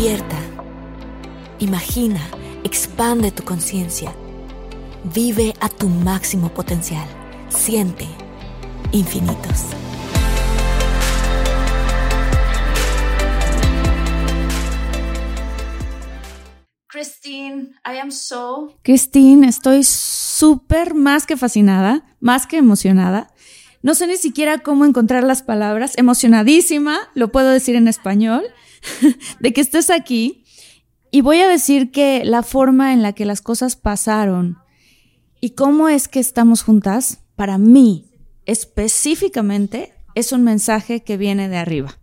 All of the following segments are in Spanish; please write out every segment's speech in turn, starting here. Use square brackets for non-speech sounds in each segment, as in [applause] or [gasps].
Despierta. Imagina, expande tu conciencia. Vive a tu máximo potencial. Siente infinitos. Christine, I am so Christine, estoy súper más que fascinada, más que emocionada. No sé ni siquiera cómo encontrar las palabras. Emocionadísima, lo puedo decir en español, [laughs] de que estés aquí. Y voy a decir que la forma en la que las cosas pasaron y cómo es que estamos juntas, para mí específicamente, es un mensaje que viene de arriba.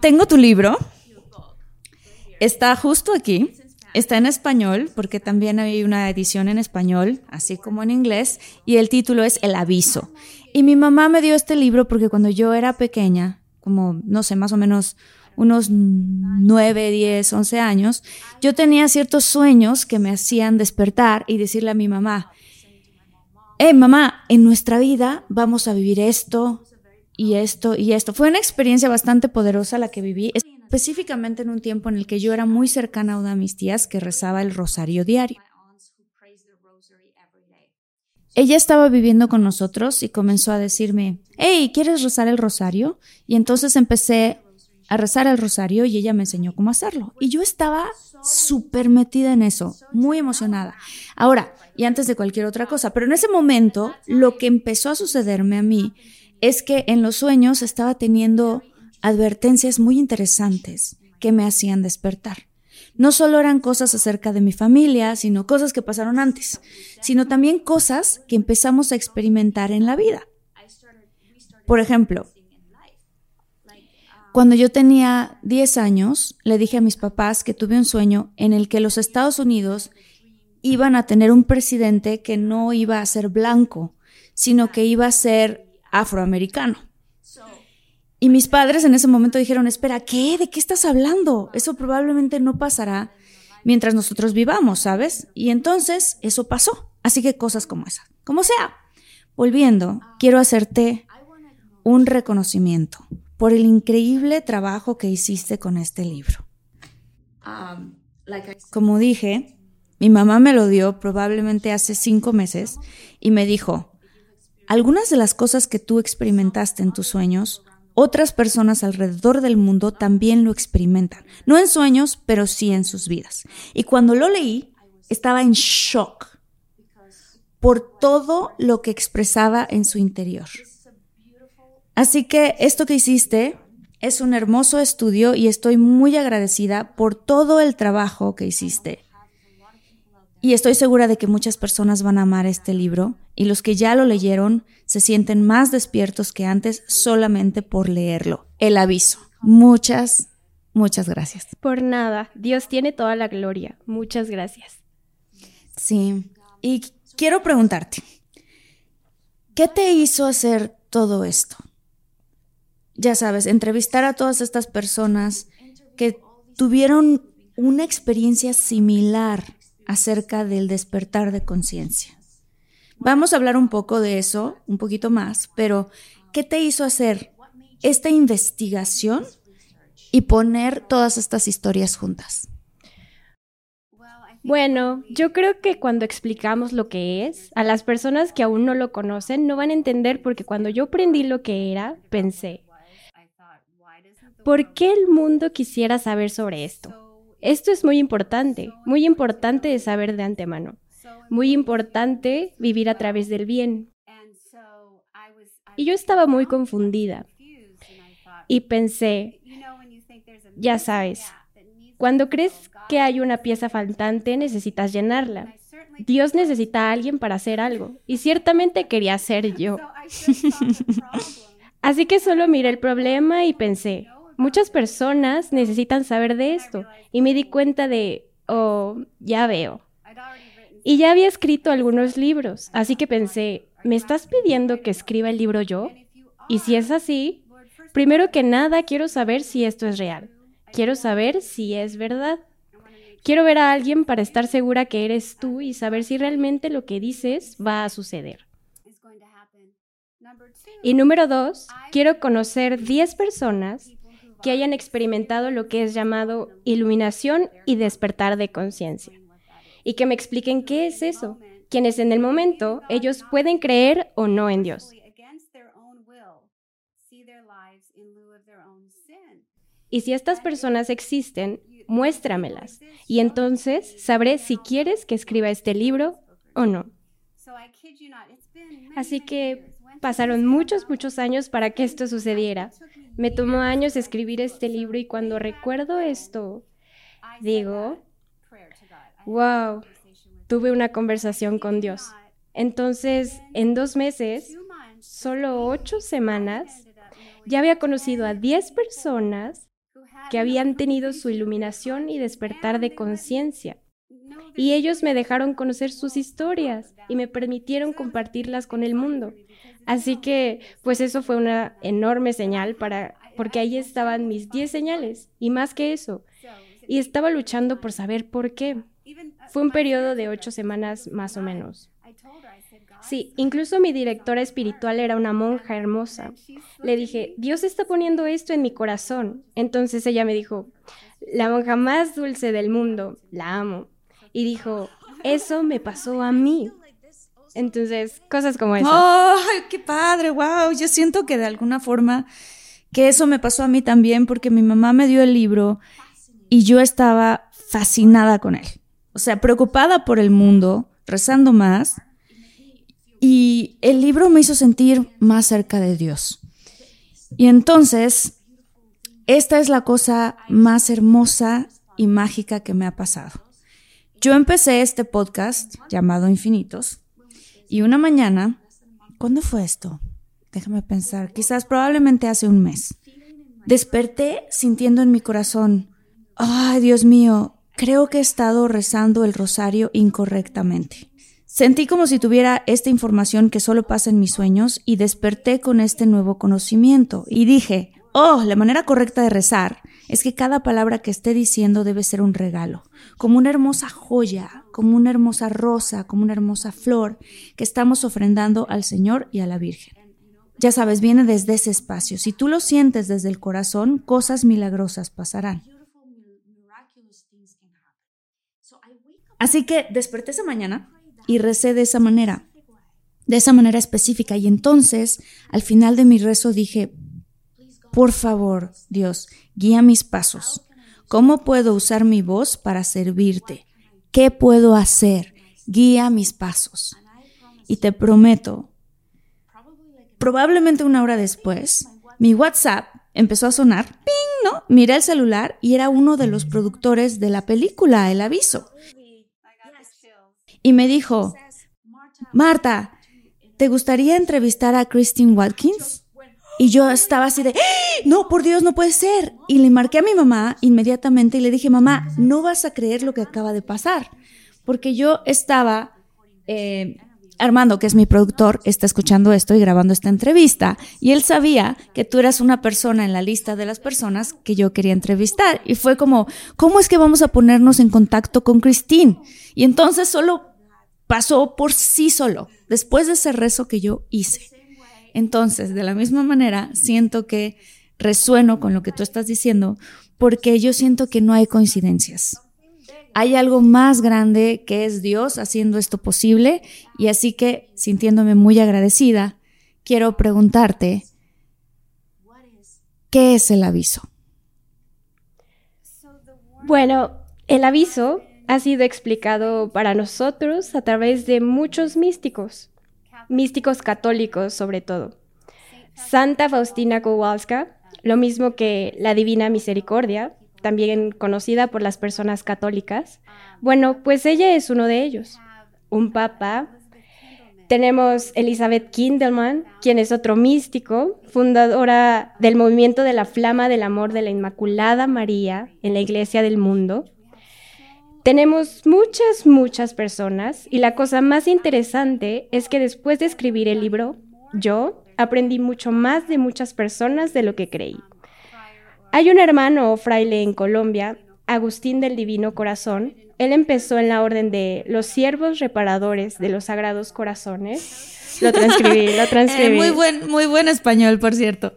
Tengo tu libro. Está justo aquí. Está en español, porque también hay una edición en español, así como en inglés, y el título es El aviso. Y mi mamá me dio este libro porque cuando yo era pequeña, como, no sé, más o menos unos 9, 10, 11 años, yo tenía ciertos sueños que me hacían despertar y decirle a mi mamá, eh, mamá, en nuestra vida vamos a vivir esto y esto y esto. Fue una experiencia bastante poderosa la que viví, específicamente en un tiempo en el que yo era muy cercana a una de mis tías que rezaba el rosario diario. Ella estaba viviendo con nosotros y comenzó a decirme, hey, ¿quieres rezar el rosario? Y entonces empecé a rezar el rosario y ella me enseñó cómo hacerlo. Y yo estaba súper metida en eso, muy emocionada. Ahora, y antes de cualquier otra cosa, pero en ese momento lo que empezó a sucederme a mí es que en los sueños estaba teniendo advertencias muy interesantes que me hacían despertar. No solo eran cosas acerca de mi familia, sino cosas que pasaron antes, sino también cosas que empezamos a experimentar en la vida. Por ejemplo, cuando yo tenía 10 años, le dije a mis papás que tuve un sueño en el que los Estados Unidos iban a tener un presidente que no iba a ser blanco, sino que iba a ser afroamericano. Y mis padres en ese momento dijeron, espera, ¿qué? ¿De qué estás hablando? Eso probablemente no pasará mientras nosotros vivamos, ¿sabes? Y entonces eso pasó. Así que cosas como esa. Como sea, volviendo, quiero hacerte un reconocimiento por el increíble trabajo que hiciste con este libro. Como dije, mi mamá me lo dio probablemente hace cinco meses y me dijo, algunas de las cosas que tú experimentaste en tus sueños otras personas alrededor del mundo también lo experimentan. No en sueños, pero sí en sus vidas. Y cuando lo leí, estaba en shock por todo lo que expresaba en su interior. Así que esto que hiciste es un hermoso estudio y estoy muy agradecida por todo el trabajo que hiciste. Y estoy segura de que muchas personas van a amar este libro y los que ya lo leyeron se sienten más despiertos que antes solamente por leerlo. El aviso. Muchas, muchas gracias. Por nada. Dios tiene toda la gloria. Muchas gracias. Sí. Y quiero preguntarte, ¿qué te hizo hacer todo esto? Ya sabes, entrevistar a todas estas personas que tuvieron una experiencia similar acerca del despertar de conciencia. Vamos a hablar un poco de eso, un poquito más, pero ¿qué te hizo hacer esta investigación y poner todas estas historias juntas? Bueno, yo creo que cuando explicamos lo que es, a las personas que aún no lo conocen no van a entender porque cuando yo aprendí lo que era, pensé, ¿por qué el mundo quisiera saber sobre esto? Esto es muy importante, muy importante de saber de antemano, muy importante vivir a través del bien. Y yo estaba muy confundida y pensé, ya sabes, cuando crees que hay una pieza faltante, necesitas llenarla. Dios necesita a alguien para hacer algo, y ciertamente quería ser yo. [laughs] Así que solo miré el problema y pensé, muchas personas necesitan saber de esto, y me di cuenta de, oh, ya veo. Y ya había escrito algunos libros, así que pensé, ¿me estás pidiendo que escriba el libro yo? Y si es así, primero que nada quiero saber si esto es real. Quiero saber si es verdad. Quiero ver a alguien para estar segura que eres tú y saber si realmente lo que dices va a suceder. Y número dos, quiero conocer 10 personas que hayan experimentado lo que es llamado iluminación y despertar de conciencia. Y que me expliquen qué es eso, quienes en el momento ellos pueden creer o no en Dios. Y si estas personas existen, muéstramelas. Y entonces sabré si quieres que escriba este libro o no. Así que pasaron muchos, muchos años para que esto sucediera. Me tomó años escribir este libro y cuando recuerdo esto, digo, wow, tuve una conversación con Dios. Entonces, en dos meses, solo ocho semanas, ya había conocido a diez personas que habían tenido su iluminación y despertar de conciencia. Y ellos me dejaron conocer sus historias y me permitieron compartirlas con el mundo. Así que, pues eso fue una enorme señal para, porque ahí estaban mis 10 señales y más que eso. Y estaba luchando por saber por qué. Fue un periodo de ocho semanas más o menos. Sí, incluso mi directora espiritual era una monja hermosa. Le dije, Dios está poniendo esto en mi corazón. Entonces ella me dijo, la monja más dulce del mundo, la amo. Y dijo, eso me pasó a mí. Entonces, cosas como esas. ¡Ay, qué padre! ¡Wow! Yo siento que de alguna forma que eso me pasó a mí también porque mi mamá me dio el libro y yo estaba fascinada con él. O sea, preocupada por el mundo, rezando más, y el libro me hizo sentir más cerca de Dios. Y entonces, esta es la cosa más hermosa y mágica que me ha pasado. Yo empecé este podcast llamado Infinitos y una mañana, ¿cuándo fue esto? Déjame pensar, quizás probablemente hace un mes. Desperté sintiendo en mi corazón, ay Dios mío, creo que he estado rezando el rosario incorrectamente. Sentí como si tuviera esta información que solo pasa en mis sueños y desperté con este nuevo conocimiento y dije, oh, la manera correcta de rezar es que cada palabra que esté diciendo debe ser un regalo, como una hermosa joya, como una hermosa rosa, como una hermosa flor que estamos ofrendando al Señor y a la Virgen. Ya sabes, viene desde ese espacio. Si tú lo sientes desde el corazón, cosas milagrosas pasarán. Así que desperté esa mañana y recé de esa manera, de esa manera específica. Y entonces, al final de mi rezo dije, por favor, Dios, guía mis pasos. ¿Cómo puedo usar mi voz para servirte? ¿Qué puedo hacer? Guía mis pasos. Y te prometo, probablemente una hora después, mi WhatsApp empezó a sonar, ¡ping! ¿no? Miré el celular y era uno de los productores de la película, El Aviso y me dijo, Marta, ¿te gustaría entrevistar a Christine Watkins? Y yo estaba así de, ¡Ah! no, por Dios, no puede ser. Y le marqué a mi mamá inmediatamente y le dije, mamá, no vas a creer lo que acaba de pasar. Porque yo estaba, eh, Armando, que es mi productor, está escuchando esto y grabando esta entrevista. Y él sabía que tú eras una persona en la lista de las personas que yo quería entrevistar. Y fue como, ¿cómo es que vamos a ponernos en contacto con Christine? Y entonces solo pasó por sí solo, después de ese rezo que yo hice. Entonces, de la misma manera, siento que resueno con lo que tú estás diciendo, porque yo siento que no hay coincidencias. hay algo más grande que es Dios haciendo esto posible y así que, sintiéndome muy agradecida, quiero preguntarte, ¿qué es el aviso? Bueno, el aviso ha sido explicado para nosotros a través de muchos místicos, místicos católicos sobre todo. Santa Faustina Kowalska, lo mismo que la Divina Misericordia, también conocida por las personas católicas. Bueno, pues ella es uno de ellos, un papa. Tenemos Elizabeth Kindelman, quien es otro místico, fundadora del movimiento de la Flama del Amor de la Inmaculada María en la Iglesia del Mundo. Tenemos muchas, muchas personas y la cosa más interesante es que después de escribir el libro, yo aprendí mucho más de muchas personas de lo que creí. Hay un hermano o fraile en Colombia, Agustín del Divino Corazón. Él empezó en la orden de los siervos reparadores de los Sagrados Corazones. Lo transcribí, lo [laughs] transcribí. muy, buen, muy buen español, por cierto.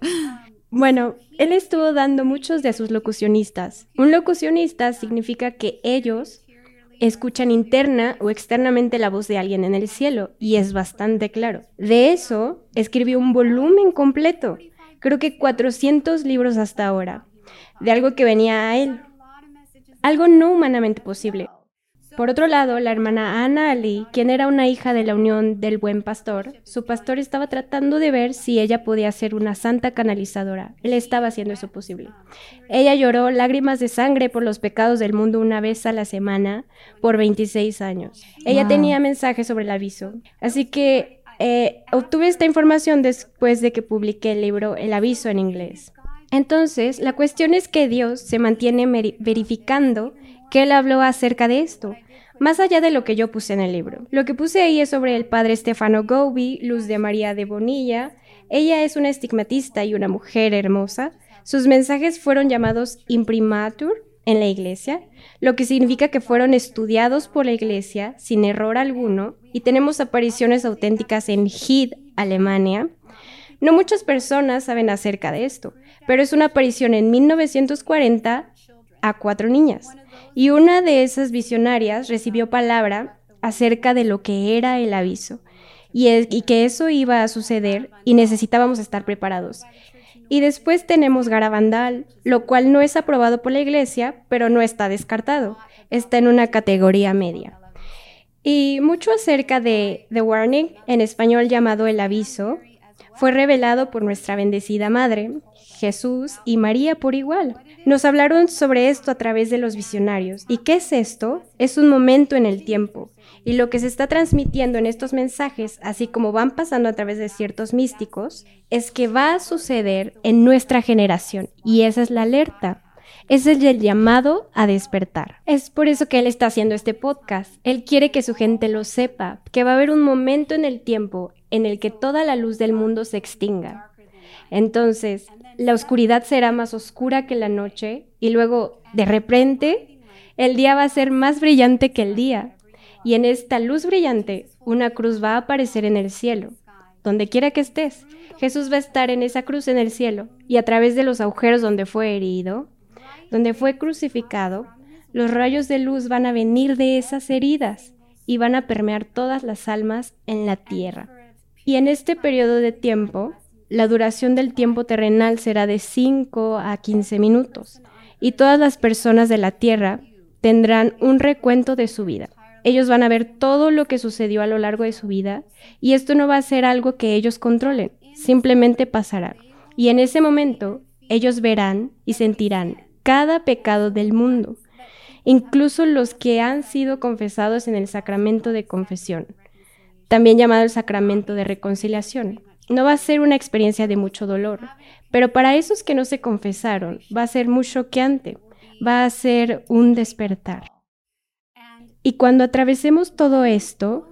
Bueno, él estuvo dando muchos de sus locucionistas. Un locucionista significa que ellos escuchan interna o externamente la voz de alguien en el cielo, y es bastante claro. De eso, escribió un volumen completo creo que 400 libros hasta ahora, de algo que venía a él, algo no humanamente posible. Por otro lado, la hermana Ana Ali, quien era una hija de la unión del buen pastor, su pastor estaba tratando de ver si ella podía ser una santa canalizadora. Él estaba haciendo eso posible. Ella lloró lágrimas de sangre por los pecados del mundo una vez a la semana por 26 años. Ella tenía mensajes sobre el aviso. Así que eh, obtuve esta información después de que publiqué el libro El aviso en inglés. Entonces, la cuestión es que Dios se mantiene verificando que Él habló acerca de esto, más allá de lo que yo puse en el libro. Lo que puse ahí es sobre el padre Stefano Gobi, Luz de María de Bonilla. Ella es una estigmatista y una mujer hermosa. Sus mensajes fueron llamados imprimatur en la iglesia, lo que significa que fueron estudiados por la iglesia sin error alguno y tenemos apariciones auténticas en Hid, Alemania. No muchas personas saben acerca de esto, pero es una aparición en 1940 a cuatro niñas y una de esas visionarias recibió palabra acerca de lo que era el aviso y, y que eso iba a suceder y necesitábamos estar preparados. Y después tenemos Garabandal, lo cual no es aprobado por la iglesia, pero no está descartado. Está en una categoría media. Y mucho acerca de The Warning, en español llamado El Aviso, fue revelado por nuestra bendecida Madre, Jesús y María por igual. Nos hablaron sobre esto a través de los visionarios. ¿Y qué es esto? Es un momento en el tiempo. Y lo que se está transmitiendo en estos mensajes, así como van pasando a través de ciertos místicos, es que va a suceder en nuestra generación. Y esa es la alerta. Es el llamado a despertar. Es por eso que él está haciendo este podcast. Él quiere que su gente lo sepa, que va a haber un momento en el tiempo en el que toda la luz del mundo se extinga. Entonces, la oscuridad será más oscura que la noche y luego, de repente, el día va a ser más brillante que el día. Y en esta luz brillante, una cruz va a aparecer en el cielo. Donde quiera que estés, Jesús va a estar en esa cruz en el cielo y a través de los agujeros donde fue herido, donde fue crucificado, los rayos de luz van a venir de esas heridas y van a permear todas las almas en la tierra. Y en este periodo de tiempo, la duración del tiempo terrenal será de 5 a 15 minutos y todas las personas de la tierra tendrán un recuento de su vida. Ellos van a ver todo lo que sucedió a lo largo de su vida y esto no va a ser algo que ellos controlen, simplemente pasará. Y en ese momento ellos verán y sentirán cada pecado del mundo, incluso los que han sido confesados en el sacramento de confesión, también llamado el sacramento de reconciliación. No va a ser una experiencia de mucho dolor, pero para esos que no se confesaron va a ser muy choqueante, va a ser un despertar. Y cuando atravesemos todo esto,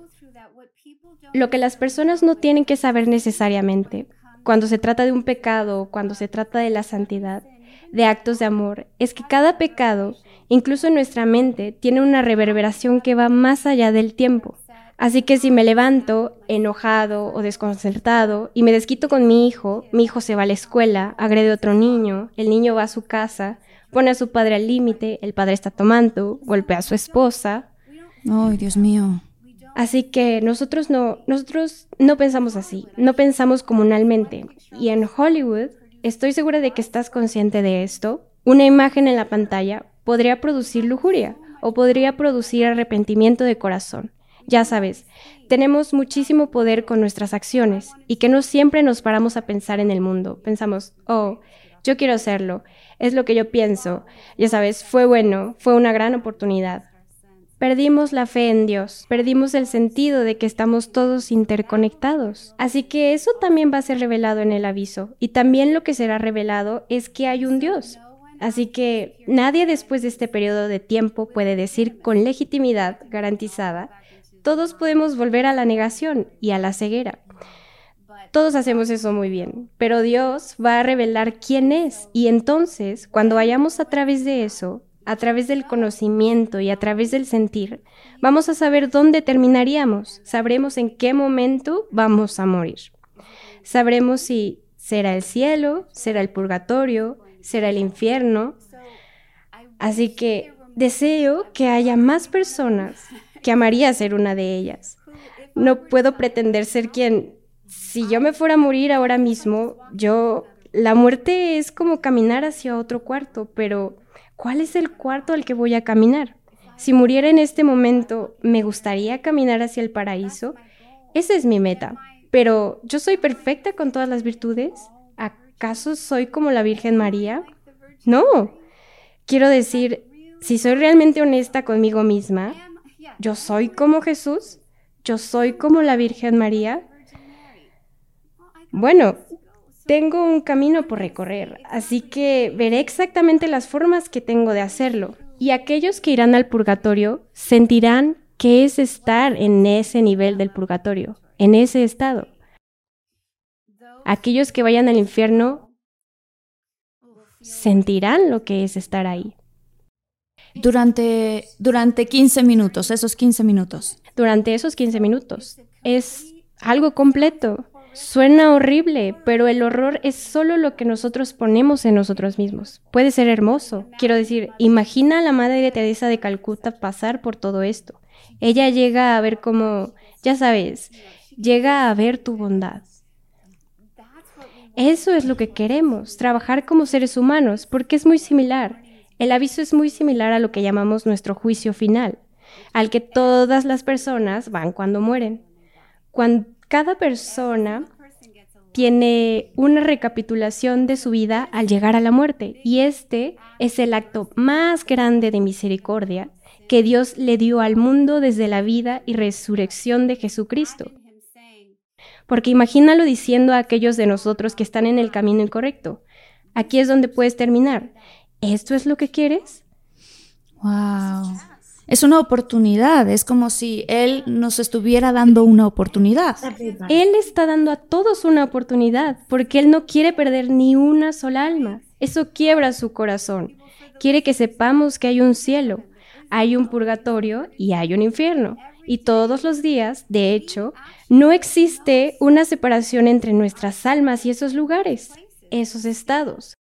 lo que las personas no tienen que saber necesariamente, cuando se trata de un pecado, cuando se trata de la santidad, de actos de amor, es que cada pecado, incluso en nuestra mente, tiene una reverberación que va más allá del tiempo. Así que si me levanto enojado o desconcertado y me desquito con mi hijo, mi hijo se va a la escuela, agrede a otro niño, el niño va a su casa, pone a su padre al límite, el padre está tomando, golpea a su esposa. Ay, Dios mío. Así que nosotros no, nosotros no pensamos así, no pensamos comunalmente. Y en Hollywood, estoy segura de que estás consciente de esto, una imagen en la pantalla podría producir lujuria o podría producir arrepentimiento de corazón. Ya sabes, tenemos muchísimo poder con nuestras acciones y que no siempre nos paramos a pensar en el mundo. Pensamos, oh, yo quiero hacerlo, es lo que yo pienso. Ya sabes, fue bueno, fue una gran oportunidad. Perdimos la fe en Dios, perdimos el sentido de que estamos todos interconectados. Así que eso también va a ser revelado en el aviso. Y también lo que será revelado es que hay un Dios. Así que nadie después de este periodo de tiempo puede decir con legitimidad garantizada todos podemos volver a la negación y a la ceguera. Todos hacemos eso muy bien, pero Dios va a revelar quién es y entonces, cuando vayamos a través de eso, a través del conocimiento y a través del sentir, vamos a saber dónde terminaríamos, sabremos en qué momento vamos a morir. Sabremos si será el cielo, será el purgatorio, será el infierno. Así que deseo que haya más personas que amaría ser una de ellas. No puedo pretender ser quien, si yo me fuera a morir ahora mismo, yo, la muerte es como caminar hacia otro cuarto, pero ¿cuál es el cuarto al que voy a caminar? Si muriera en este momento, ¿me gustaría caminar hacia el paraíso? Esa es mi meta. Pero yo soy perfecta con todas las virtudes. ¿Acaso soy como la Virgen María? No. Quiero decir, si soy realmente honesta conmigo misma, yo soy como Jesús, yo soy como la Virgen María. Bueno, tengo un camino por recorrer, así que veré exactamente las formas que tengo de hacerlo. Y aquellos que irán al purgatorio sentirán que es estar en ese nivel del purgatorio, en ese estado. Aquellos que vayan al infierno sentirán lo que es estar ahí. Durante, durante 15 minutos, esos 15 minutos. Durante esos 15 minutos. Es algo completo. Suena horrible, pero el horror es solo lo que nosotros ponemos en nosotros mismos. Puede ser hermoso. Quiero decir, imagina a la Madre de Teresa de Calcuta pasar por todo esto. Ella llega a ver cómo, ya sabes, llega a ver tu bondad. Eso es lo que queremos, trabajar como seres humanos, porque es muy similar. El aviso es muy similar a lo que llamamos nuestro juicio final, al que todas las personas van cuando mueren. Cuando cada persona tiene una recapitulación de su vida al llegar a la muerte y este es el acto más grande de misericordia que Dios le dio al mundo desde la vida y resurrección de Jesucristo. Porque imagínalo diciendo a aquellos de nosotros que están en el camino incorrecto. Aquí es donde puedes terminar. ¿Esto es lo que quieres? Wow. Es una oportunidad, es como si Él nos estuviera dando una oportunidad. Él está dando a todos una oportunidad, porque Él no quiere perder ni una sola alma. Eso quiebra su corazón. Quiere que sepamos que hay un cielo, hay un purgatorio y hay un infierno. Y todos los días, de hecho, no existe una separación entre nuestras almas y esos lugares, esos estados.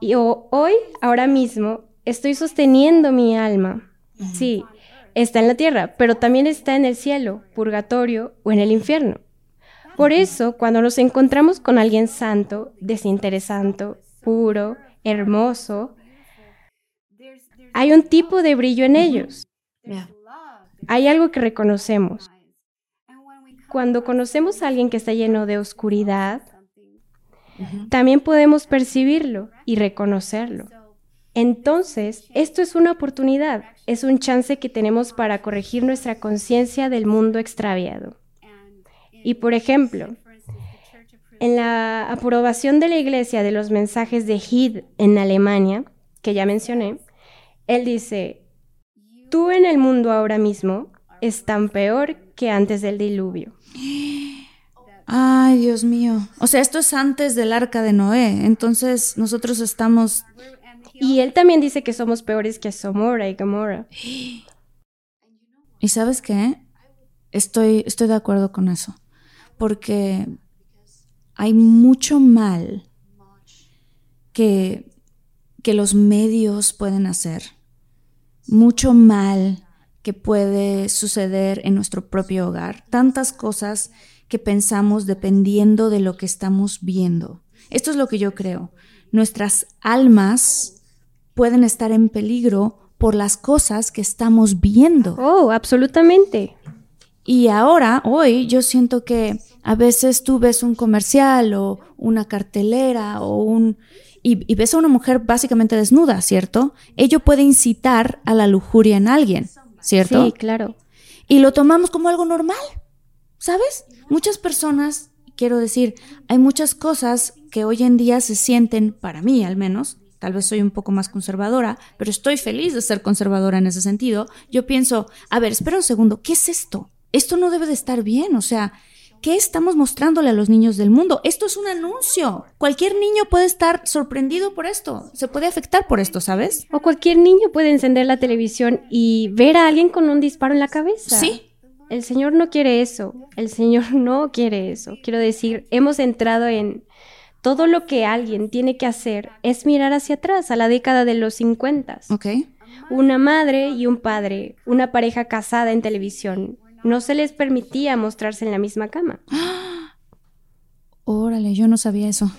Y hoy, ahora mismo, estoy sosteniendo mi alma. Sí, está en la tierra, pero también está en el cielo, purgatorio o en el infierno. Por eso, cuando nos encontramos con alguien santo, desinteresante, puro, hermoso, hay un tipo de brillo en ellos. Hay algo que reconocemos. Cuando conocemos a alguien que está lleno de oscuridad, también podemos percibirlo y reconocerlo. Entonces, esto es una oportunidad, es un chance que tenemos para corregir nuestra conciencia del mundo extraviado. Y por ejemplo, en la aprobación de la Iglesia de los mensajes de Hid en Alemania, que ya mencioné, él dice, tú en el mundo ahora mismo es tan peor que antes del diluvio. Ay, Dios mío. O sea, esto es antes del arca de Noé. Entonces nosotros estamos... Y él también dice que somos peores que Somora y Gomorra. [gasps] ¿Y sabes qué? Estoy, estoy de acuerdo con eso. Porque hay mucho mal que, que los medios pueden hacer. Mucho mal que puede suceder en nuestro propio hogar. Tantas cosas que pensamos dependiendo de lo que estamos viendo. Esto es lo que yo creo. Nuestras almas pueden estar en peligro por las cosas que estamos viendo. Oh, absolutamente. Y ahora, hoy, yo siento que a veces tú ves un comercial o una cartelera o un... Y, y, ves a una mujer básicamente desnuda, ¿cierto? Ello puede incitar a la lujuria en alguien, ¿cierto? Sí, claro. Y lo tomamos como algo normal, ¿sabes? Muchas personas, quiero decir, hay muchas cosas que hoy en día se sienten, para mí al menos, tal vez soy un poco más conservadora, pero estoy feliz de ser conservadora en ese sentido. Yo pienso, a ver, espera un segundo, ¿qué es esto? Esto no debe de estar bien, o sea, ¿qué estamos mostrándole a los niños del mundo? Esto es un anuncio. Cualquier niño puede estar sorprendido por esto, se puede afectar por esto, ¿sabes? O cualquier niño puede encender la televisión y ver a alguien con un disparo en la cabeza. Sí. El Señor no quiere eso, el Señor [laughs] no quiere eso. Quiero decir, hemos entrado en todo lo que alguien tiene que hacer es mirar hacia atrás, a la década de los 50. Ok. Una madre y un padre, una pareja casada en televisión, no se les permitía mostrarse en la misma cama. [gasps] Órale, yo no sabía eso.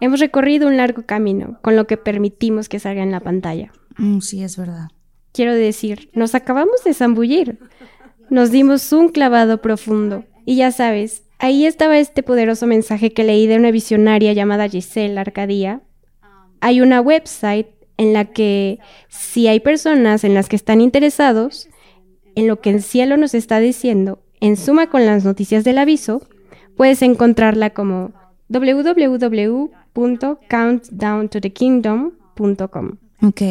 Hemos recorrido un largo camino con lo que permitimos que salga en la pantalla. Mm, sí, es verdad. Quiero decir, nos acabamos de zambullir. Nos dimos un clavado profundo. Y ya sabes, ahí estaba este poderoso mensaje que leí de una visionaria llamada Giselle Arcadia. Hay una website en la que si hay personas en las que están interesados en lo que el cielo nos está diciendo, en suma con las noticias del aviso, puedes encontrarla como www.countdowntothekingdom.com. Ok.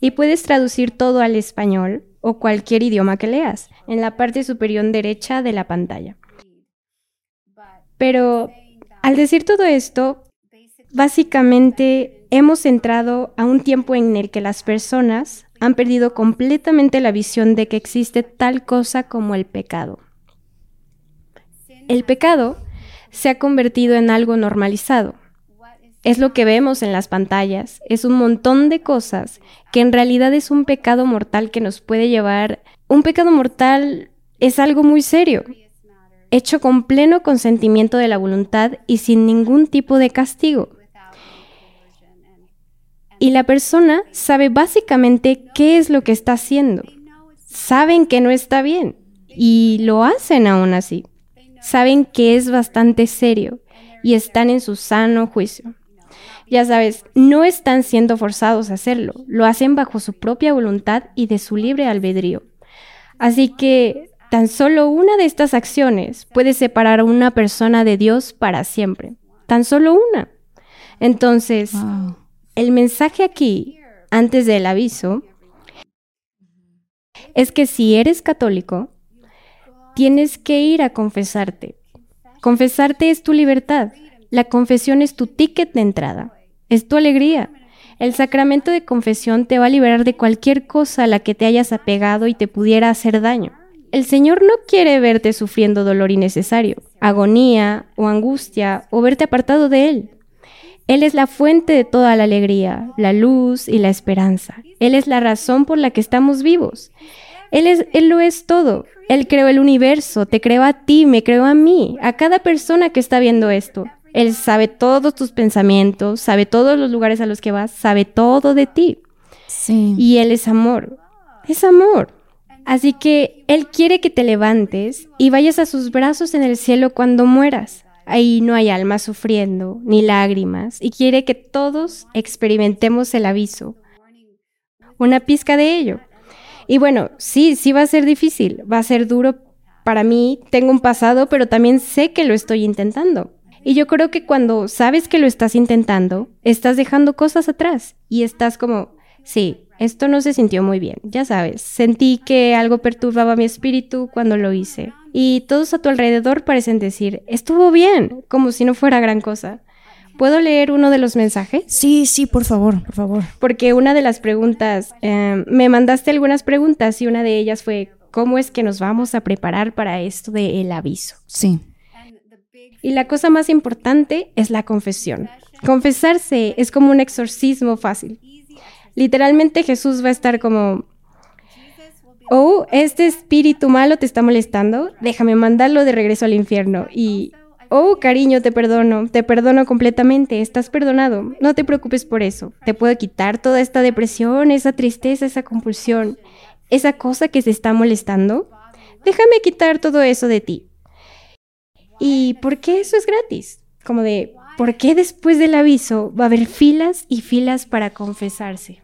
Y puedes traducir todo al español o cualquier idioma que leas en la parte superior derecha de la pantalla. Pero al decir todo esto, básicamente hemos entrado a un tiempo en el que las personas han perdido completamente la visión de que existe tal cosa como el pecado. El pecado se ha convertido en algo normalizado. Es lo que vemos en las pantallas, es un montón de cosas que en realidad es un pecado mortal que nos puede llevar... Un pecado mortal es algo muy serio, hecho con pleno consentimiento de la voluntad y sin ningún tipo de castigo. Y la persona sabe básicamente qué es lo que está haciendo. Saben que no está bien y lo hacen aún así. Saben que es bastante serio y están en su sano juicio. Ya sabes, no están siendo forzados a hacerlo, lo hacen bajo su propia voluntad y de su libre albedrío. Así que tan solo una de estas acciones puede separar a una persona de Dios para siempre. Tan solo una. Entonces, Wow. el mensaje aquí, antes del aviso, es que si eres católico, tienes que ir a confesarte. Confesarte es tu libertad. La confesión es tu ticket de entrada. Es tu alegría. El sacramento de confesión te va a liberar de cualquier cosa a la que te hayas apegado y te pudiera hacer daño. El Señor no quiere verte sufriendo dolor innecesario, agonía o angustia o verte apartado de Él. Él es la fuente de toda la alegría, la luz y la esperanza. Él es la razón por la que estamos vivos. Él, es, él lo es todo. Él creó el universo, te creó a ti, me creó a mí, a cada persona que está viendo esto. Él sabe todos tus pensamientos, sabe todos los lugares a los que vas, sabe todo de ti. Sí. Y Él es amor. Es amor. Así que Él quiere que te levantes y vayas a sus brazos en el cielo cuando mueras. Ahí no hay alma sufriendo, ni lágrimas, y quiere que todos experimentemos el aviso. Una pizca de ello. Y bueno, sí, sí va a ser difícil, va a ser duro para mí, tengo un pasado, pero también sé que lo estoy intentando. Y yo creo que cuando sabes que lo estás intentando, estás dejando cosas atrás y estás como, sí, esto no se sintió muy bien, ya sabes, sentí que algo perturbaba mi espíritu cuando lo hice. Y todos a tu alrededor parecen decir, estuvo bien, como si no fuera gran cosa. ¿Puedo leer uno de los mensajes? Sí, sí, por favor, por favor. Porque una de las preguntas, eh, me mandaste algunas preguntas y una de ellas fue, cómo es que nos vamos a preparar para esto del aviso. Sí. Y la cosa más importante es la confesión. Confesarse es como un exorcismo fácil. Literalmente Jesús va a estar como, oh, este espíritu malo te está molestando, déjame mandarlo de regreso al infierno. Y, oh, cariño, te perdono, te perdono completamente, estás perdonado, no te preocupes por eso, te puedo quitar toda esta depresión, esa tristeza, esa compulsión, esa cosa que se está molestando. Déjame quitar todo eso de ti. ¿Y por qué eso es gratis? Como de, ¿por qué después del aviso va a haber filas y filas para confesarse?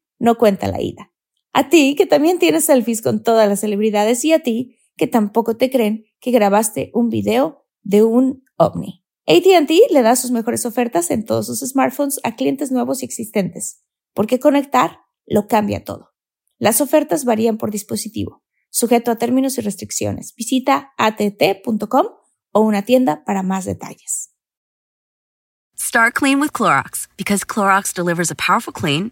no cuenta la ida. A ti, que también tienes selfies con todas las celebridades. Y a ti, que tampoco te creen que grabaste un video de un ovni. ATT le da sus mejores ofertas en todos sus smartphones a clientes nuevos y existentes, porque conectar lo cambia todo. Las ofertas varían por dispositivo sujeto a términos y restricciones. Visita att.com o una tienda para más detalles. Start clean with Clorox because Clorox delivers a powerful clean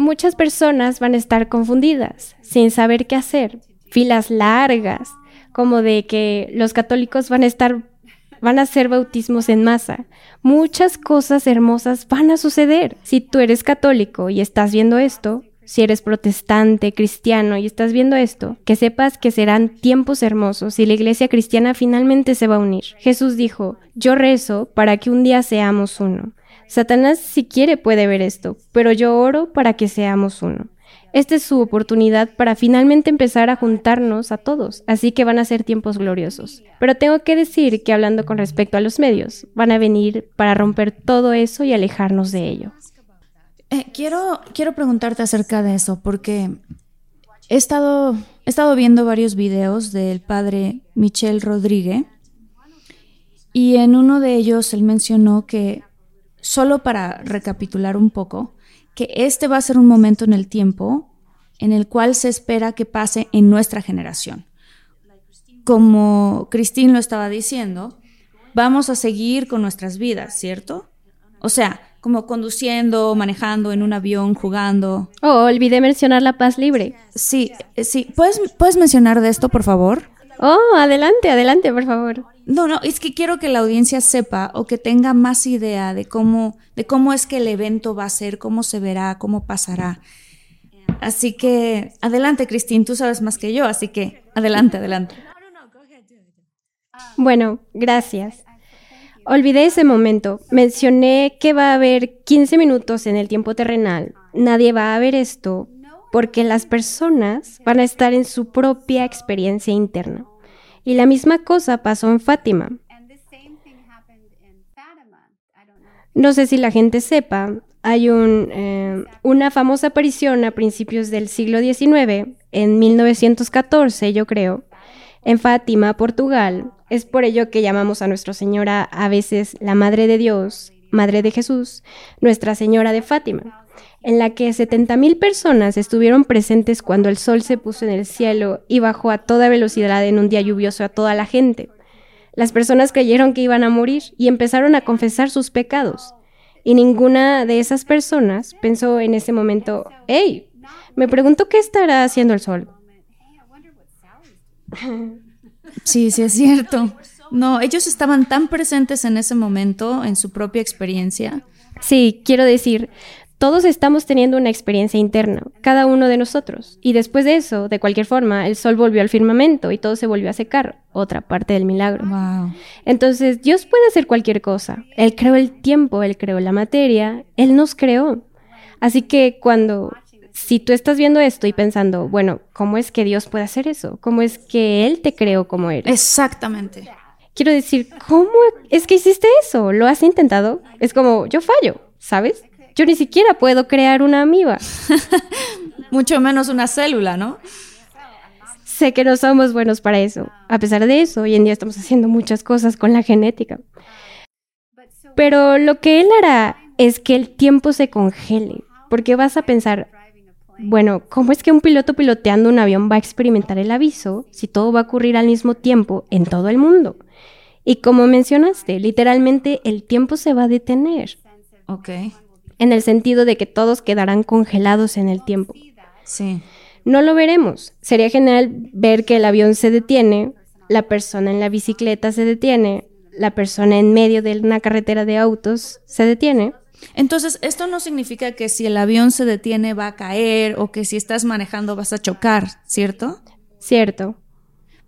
Muchas personas van a estar confundidas, sin saber qué hacer. Filas largas, como de que los católicos van a estar van a hacer bautismos en masa. Muchas cosas hermosas van a suceder. Si tú eres católico y estás viendo esto, si eres protestante, cristiano y estás viendo esto, que sepas que serán tiempos hermosos y la iglesia cristiana finalmente se va a unir. Jesús dijo, yo rezo para que un día seamos uno. Satanás si quiere puede ver esto, pero yo oro para que seamos uno. Esta es su oportunidad para finalmente empezar a juntarnos a todos, así que van a ser tiempos gloriosos. Pero tengo que decir que hablando con respecto a los medios, van a venir para romper todo eso y alejarnos de ello. Eh, quiero, quiero preguntarte acerca de eso, porque he estado, he estado viendo varios videos del padre Michel Rodríguez y en uno de ellos él mencionó que, solo para recapitular un poco, que este va a ser un momento en el tiempo en el cual se espera que pase en nuestra generación. Como Christine lo estaba diciendo, vamos a seguir con nuestras vidas, ¿cierto? O sea, como conduciendo, manejando en un avión, jugando. Oh, olvidé mencionar la paz libre. Sí, sí. ¿Puedes, ¿Puedes mencionar de esto, por favor? Oh, adelante, adelante, por favor. No, no, es que quiero que la audiencia sepa o que tenga más idea de cómo, de cómo es que el evento va a ser, cómo se verá, cómo pasará. Así que, adelante, Cristín, tú sabes más que yo, así que, adelante, adelante. Bueno, gracias. Olvidé ese momento. Mencioné que va a haber 15 minutos en el tiempo terrenal. Nadie va a ver esto porque las personas van a estar en su propia experiencia interna. Y la misma cosa pasó en Fátima. No sé si la gente sepa, hay un, eh, una famosa aparición a principios del siglo XIX, en 1914 yo creo, en Fátima, Portugal. Es por ello que llamamos a Nuestra Señora a veces la Madre de Dios, Madre de Jesús, Nuestra Señora de Fátima, en la que 70.000 personas estuvieron presentes cuando el sol se puso en el cielo y bajó a toda velocidad en un día lluvioso a toda la gente. Las personas creyeron que iban a morir y empezaron a confesar sus pecados. Y ninguna de esas personas pensó en ese momento, hey, me pregunto qué estará haciendo el sol. [laughs] Sí, sí es cierto. [laughs] No, ellos estaban tan presentes en ese momento, en su propia experiencia. Sí, quiero decir, todos estamos teniendo una experiencia interna, cada uno de nosotros. Y después de eso, de cualquier forma, el sol volvió al firmamento y todo se volvió a secar. Otra parte del milagro. Wow. Entonces, Dios puede hacer cualquier cosa. Él creó el tiempo, Él creó la materia, Él nos creó. Así que cuando, si tú estás viendo esto y pensando, bueno, ¿cómo es que Dios puede hacer eso? ¿Cómo es que Él te creó como eres? Exactamente. Quiero decir, ¿cómo es que hiciste eso? ¿Lo has intentado? Es como, yo fallo, ¿sabes? Yo ni siquiera puedo crear una amiba. [laughs] Mucho menos una célula, ¿no? Sé que no somos buenos para eso. A pesar de eso, hoy en día estamos haciendo muchas cosas con la genética. Pero lo que él hará es que el tiempo se congele, porque vas a pensar, bueno, ¿cómo es que un piloto piloteando un avión va a experimentar el aviso si todo va a ocurrir al mismo tiempo en todo el mundo? Y como mencionaste, literalmente el tiempo se va a detener. Ok. En el sentido de que todos quedarán congelados en el tiempo. Sí. No lo veremos. Sería genial ver que el avión se detiene, la persona en la bicicleta se detiene, la persona en medio de una carretera de autos se detiene. Entonces, esto no significa que si el avión se detiene va a caer o que si estás manejando vas a chocar, ¿cierto? Cierto.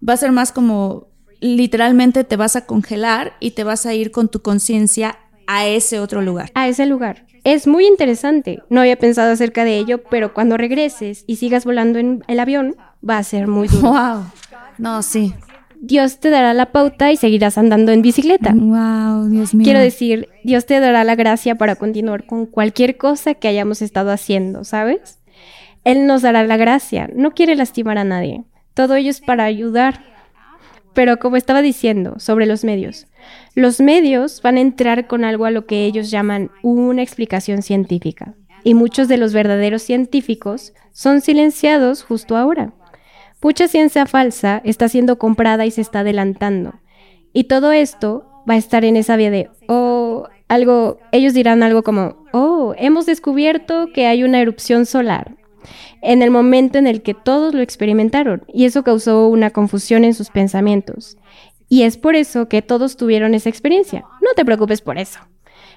Va a ser más como literalmente te vas a congelar y te vas a ir con tu conciencia a ese otro lugar. A ese lugar. Es muy interesante. No había pensado acerca de ello, pero cuando regreses y sigas volando en el avión, va a ser muy duro. Wow. No, sí. Dios te dará la pauta y seguirás andando en bicicleta. Wow, Dios mío. Quiero decir, Dios te dará la gracia para continuar con cualquier cosa que hayamos estado haciendo, ¿sabes? Él nos dará la gracia. No quiere lastimar a nadie. Todo ello es para ayudar. Pero como estaba diciendo sobre los medios, los medios van a entrar con algo a lo que ellos llaman una explicación científica. Y muchos de los verdaderos científicos son silenciados justo ahora. Mucha ciencia falsa está siendo comprada y se está adelantando. Y todo esto va a estar en esa vía de, oh, algo, ellos dirán algo como, oh, hemos descubierto que hay una erupción solar en el momento en el que todos lo experimentaron, y eso causó una confusión en sus pensamientos. Y es por eso que todos tuvieron esa experiencia. No te preocupes por eso.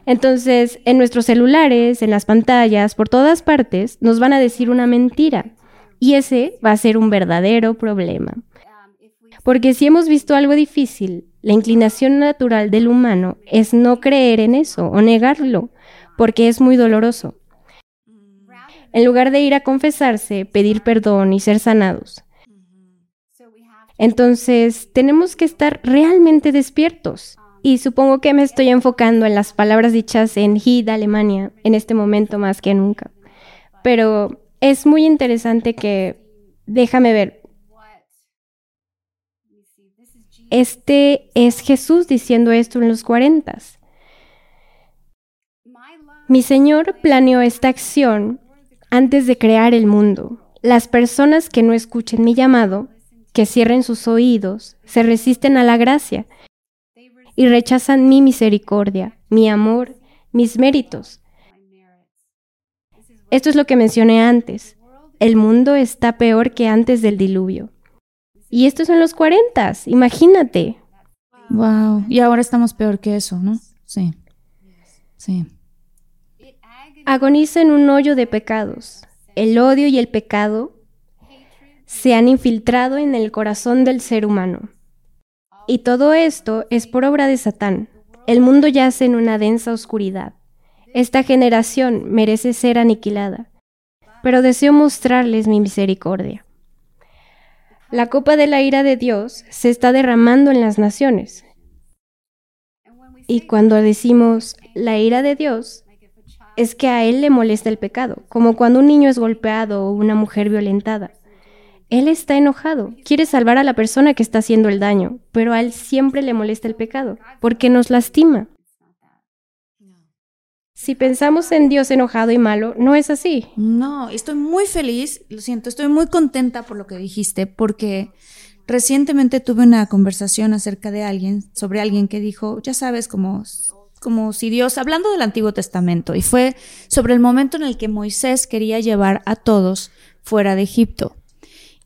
Entonces, en nuestros celulares, en las pantallas, por todas partes, nos van a decir una mentira. Y ese va a ser un verdadero problema. Porque si hemos visto algo difícil, la inclinación natural del humano es no creer en eso o negarlo, porque es muy doloroso en lugar de ir a confesarse, pedir perdón y ser sanados. Entonces, tenemos que estar realmente despiertos. Y supongo que me estoy enfocando en las palabras dichas en HID, Alemania, en este momento más que nunca. Pero es muy interesante que, déjame ver, este es Jesús diciendo esto en los cuarentas. Mi Señor planeó esta acción antes de crear el mundo. Las personas que no escuchen mi llamado, que cierren sus oídos, se resisten a la gracia y rechazan mi misericordia, mi amor, mis méritos. Esto es lo que mencioné antes. El mundo está peor que antes del diluvio. Y esto es en los cuarentas, imagínate. Wow. Y ahora estamos peor que eso, ¿no? Sí. Sí agoniza en un hoyo de pecados. El odio y el pecado se han infiltrado en el corazón del ser humano. Y todo esto es por obra de Satán. El mundo yace en una densa oscuridad. Esta generación merece ser aniquilada, pero deseo mostrarles mi misericordia. La copa de la ira de Dios se está derramando en las naciones. Y cuando decimos la ira de Dios, es que a él le molesta el pecado, como cuando un niño es golpeado o una mujer violentada. Él está enojado, quiere salvar a la persona que está haciendo el daño, pero a él siempre le molesta el pecado, porque nos lastima. Si pensamos en Dios enojado y malo, no es así. No, estoy muy feliz, lo siento, estoy muy contenta por lo que dijiste, porque recientemente tuve una conversación acerca de alguien, sobre alguien que dijo, ya sabes, como como si Dios, hablando del Antiguo Testamento, y fue sobre el momento en el que Moisés quería llevar a todos fuera de Egipto.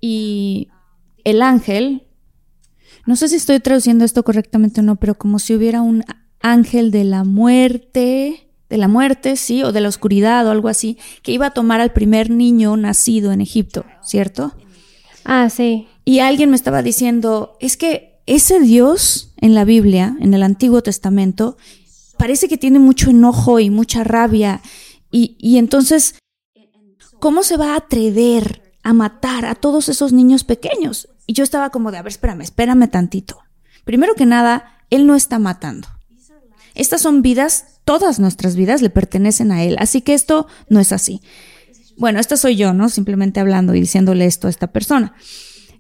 Y el ángel, no sé si estoy traduciendo esto correctamente o no, pero como si hubiera un ángel de la muerte de la muerte, sí, o de la oscuridad o algo así, que iba a tomar al primer niño nacido en Egipto, ¿cierto? Ah, sí. Y alguien me estaba diciendo, es que ese Dios en la Biblia, en el Antiguo Testamento, parece que tiene mucho enojo y mucha rabia. Y, y entonces, ¿cómo se va a atrever a matar a todos esos niños pequeños? Y yo estaba como de, a ver, espérame, espérame tantito. Primero que nada, Él no está matando. Estas son vidas, todas nuestras vidas le pertenecen a Él. Así que esto no es así. Bueno, esta soy yo, ¿no? Simplemente hablando y diciéndole esto a esta persona.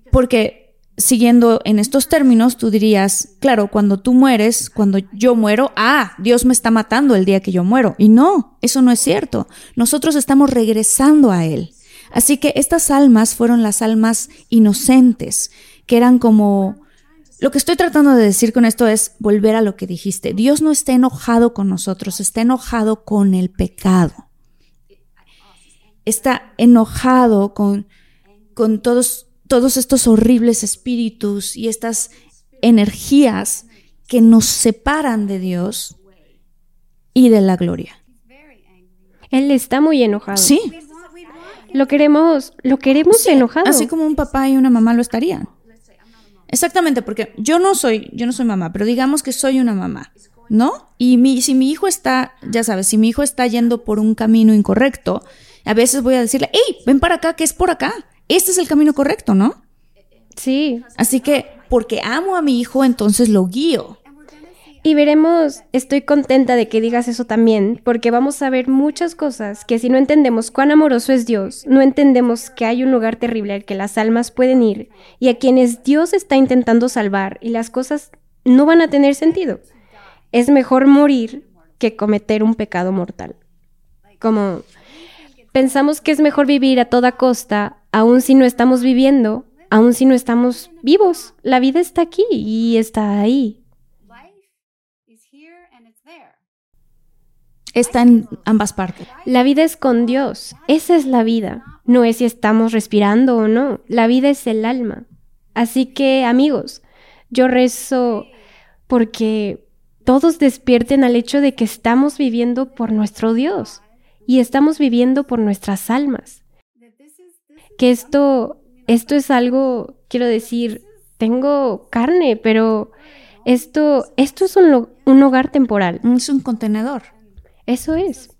Porque siguiendo en estos términos, tú dirías, claro, cuando tú mueres, cuando yo muero, ah, Dios me está matando el día que yo muero. Y no, eso no es cierto. Nosotros estamos regresando a Él. Así que estas almas fueron las almas inocentes, que eran como... Lo que estoy tratando de decir con esto es volver a lo que dijiste. Dios no está enojado con nosotros, está enojado con el pecado. Está enojado con, con todos todos estos horribles espíritus y estas energías que nos separan de Dios y de la gloria. Él está muy enojado. Sí. Lo queremos, lo queremos enojado. Así como un papá y una mamá lo estarían. Exactamente, porque yo no soy, yo no soy mamá, pero digamos que soy una mamá, ¿no? Y mi, si mi hijo está, ya sabes, si mi hijo está yendo por un camino incorrecto, a veces voy a decirle, hey, ven para acá, que es por acá este es el camino correcto, ¿no? Sí. Así que porque amo a mi hijo, entonces lo guío. Y veremos, estoy contenta de que digas eso también, porque vamos a ver muchas cosas que si no entendemos cuán amoroso es Dios, no entendemos que hay un lugar terrible al que las almas pueden ir y a quienes Dios está intentando salvar y las cosas no van a tener sentido. Es mejor morir que cometer un pecado mortal. Como pensamos que es mejor vivir a toda costa aun si no estamos viviendo, aun si no estamos vivos. La vida está aquí y está ahí. Está en ambas partes. La vida es con Dios. Esa es la vida. No es si estamos respirando o no. La vida es el alma. Así que, amigos, yo rezo porque todos despierten al hecho de que estamos viviendo por nuestro Dios y estamos viviendo por nuestras almas que esto, esto es algo, quiero decir, tengo carne, pero esto, esto es un, un hogar temporal. Es un contenedor. Eso es.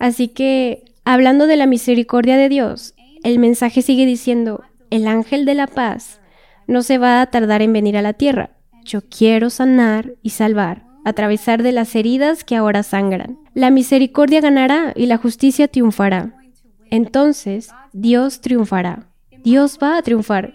Así que, hablando de la misericordia de Dios, el mensaje sigue diciendo, el ángel de la paz no se va a tardar en venir a la tierra. Yo quiero sanar y salvar, atravesar de las heridas que ahora sangran. La misericordia ganará y la justicia triunfará. Entonces, Dios triunfará. Dios va a triunfar.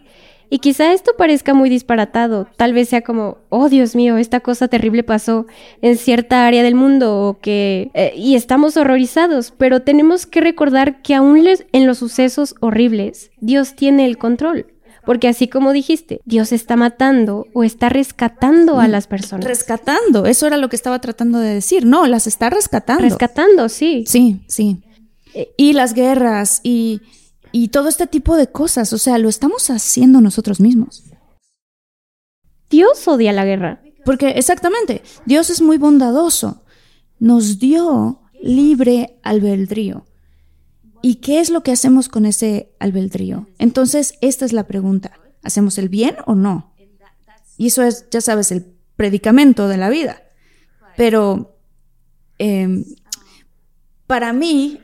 Y quizá esto parezca muy disparatado, tal vez sea como, oh Dios mío, esta cosa terrible pasó en cierta área del mundo o que... Eh, y estamos horrorizados, pero tenemos que recordar que aún en los sucesos horribles, Dios tiene el control. Porque así como dijiste, Dios está matando o está rescatando a las personas. Rescatando, eso era lo que estaba tratando de decir. No, las está rescatando. Rescatando, sí. Sí, sí. Eh, y las guerras y y todo este tipo de cosas. O sea, lo estamos haciendo nosotros mismos. Dios odia la guerra. Porque exactamente, Dios es muy bondadoso. Nos dio libre albedrío. ¿Y qué es lo que hacemos con ese albedrío? Entonces, esta es la pregunta. ¿Hacemos el bien o no? Y eso es, ya sabes, el predicamento de la vida. Pero em, para mí,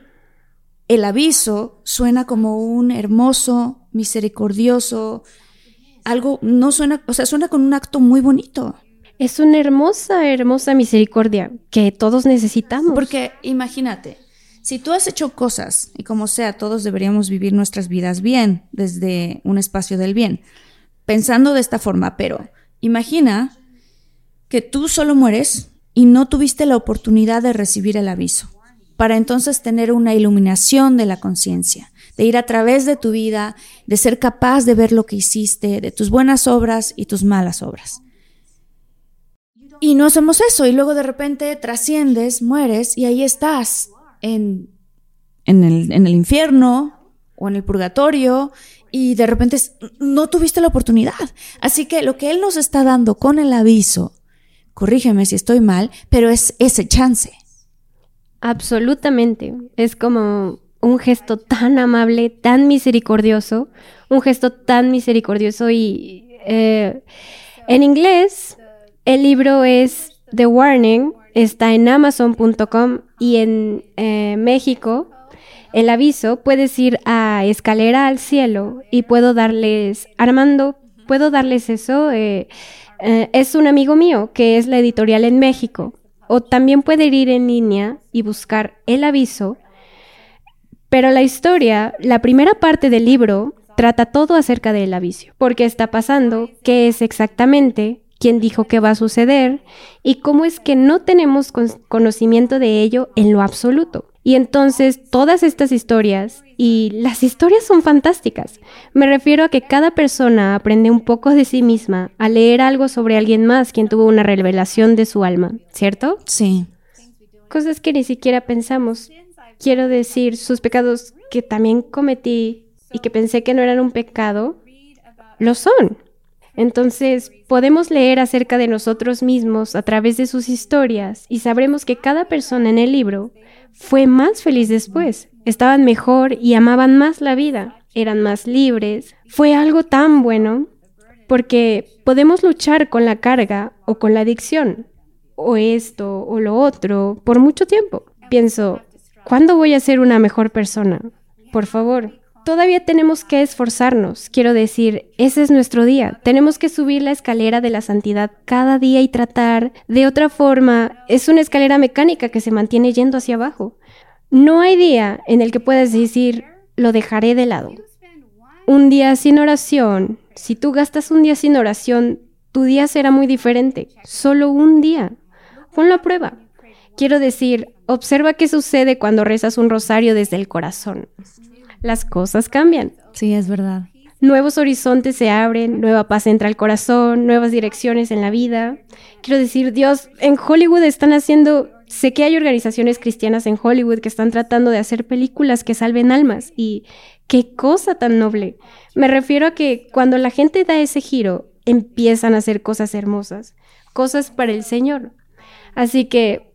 el aviso suena como un hermoso, misericordioso, algo, no suena, o sea, suena con un acto muy bonito. Es una hermosa, hermosa misericordia que todos necesitamos. Porque imagínate, si tú has hecho cosas, y como sea, todos deberíamos vivir nuestras vidas bien, desde un espacio del bien, pensando de esta forma, pero imagina que tú solo mueres y no tuviste la oportunidad de recibir el aviso para entonces tener una iluminación de la conciencia, de ir a través de tu vida, de ser capaz de ver lo que hiciste, de tus buenas obras y tus malas obras. Y no hacemos eso y luego de repente trasciendes, mueres y ahí estás en, en, el, en el infierno o en el purgatorio y de repente no tuviste la oportunidad. Así que lo que Él nos está dando con el aviso, corrígeme si estoy mal, pero es ese chance Absolutamente. Es como un gesto tan amable, tan misericordioso, un gesto tan misericordioso y eh, en inglés el libro es The Warning, está en amazon.com y en eh, México el aviso puedes ir a Escalera al Cielo y puedo darles, Armando, puedo darles eso. Eh, es un amigo mío que es la editorial en México o también puede ir en línea y buscar el aviso. Pero la historia, la primera parte del libro, trata todo acerca del aviso. ¿Por qué está pasando? ¿Qué es exactamente? ¿Quién dijo que va a suceder? ¿Y cómo es que no tenemos conocimiento de ello en lo absoluto? Y entonces todas estas historias, y las historias son fantásticas, me refiero a que cada persona aprende un poco de sí misma a leer algo sobre alguien más quien tuvo una revelación de su alma, ¿cierto? Sí. Cosas que ni siquiera pensamos. Quiero decir, sus pecados que también cometí y que pensé que no eran un pecado, lo son. Entonces, podemos leer acerca de nosotros mismos a través de sus historias y sabremos que cada persona en el libro fue más feliz después. Estaban mejor y amaban más la vida, eran más libres. Fue algo tan bueno porque podemos luchar con la carga o con la adicción, o esto o lo otro, por mucho tiempo. Pienso, ¿cuándo voy a ser una mejor persona? Por favor, todavía tenemos que esforzarnos. Quiero decir, ese es nuestro día. Tenemos que subir la escalera de la santidad cada día y tratar de otra forma. Es una escalera mecánica que se mantiene yendo hacia abajo. No hay día en el que puedas decir, lo dejaré de lado. Un día sin oración, si tú gastas un día sin oración, tu día será muy diferente. Solo un día. Ponlo a prueba. Quiero decir, observa qué sucede cuando rezas un rosario desde el corazón las cosas cambian. Sí, es verdad. Nuevos horizontes se abren, nueva paz entra al corazón, nuevas direcciones en la vida. Quiero decir, Dios, en Hollywood están haciendo, sé que hay organizaciones cristianas en Hollywood que están tratando de hacer películas que salven almas y qué cosa tan noble. Me refiero a que cuando la gente da ese giro, empiezan a hacer cosas hermosas, cosas para el Señor. Así que,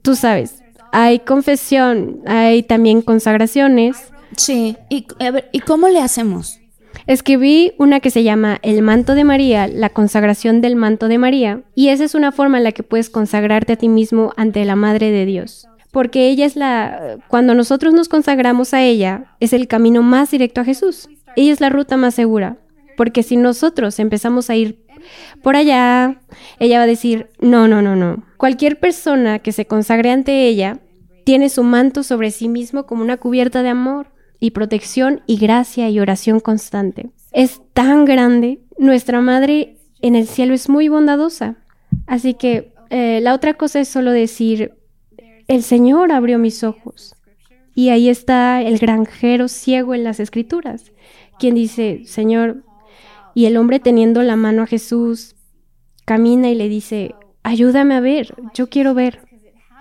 tú sabes, hay confesión, hay también consagraciones, Sí, y, ¿y cómo le hacemos? Escribí una que se llama El manto de María, la consagración del manto de María, y esa es una forma en la que puedes consagrarte a ti mismo ante la Madre de Dios. Porque ella es la, cuando nosotros nos consagramos a ella, es el camino más directo a Jesús. Ella es la ruta más segura. Porque si nosotros empezamos a ir por allá, ella va a decir, no, no, no, no. Cualquier persona que se consagre ante ella tiene su manto sobre sí mismo como una cubierta de amor y protección y gracia y oración constante. Es tan grande, nuestra Madre en el cielo es muy bondadosa. Así que eh, la otra cosa es solo decir, el Señor abrió mis ojos. Y ahí está el granjero ciego en las escrituras, quien dice, Señor, y el hombre teniendo la mano a Jesús, camina y le dice, ayúdame a ver, yo quiero ver.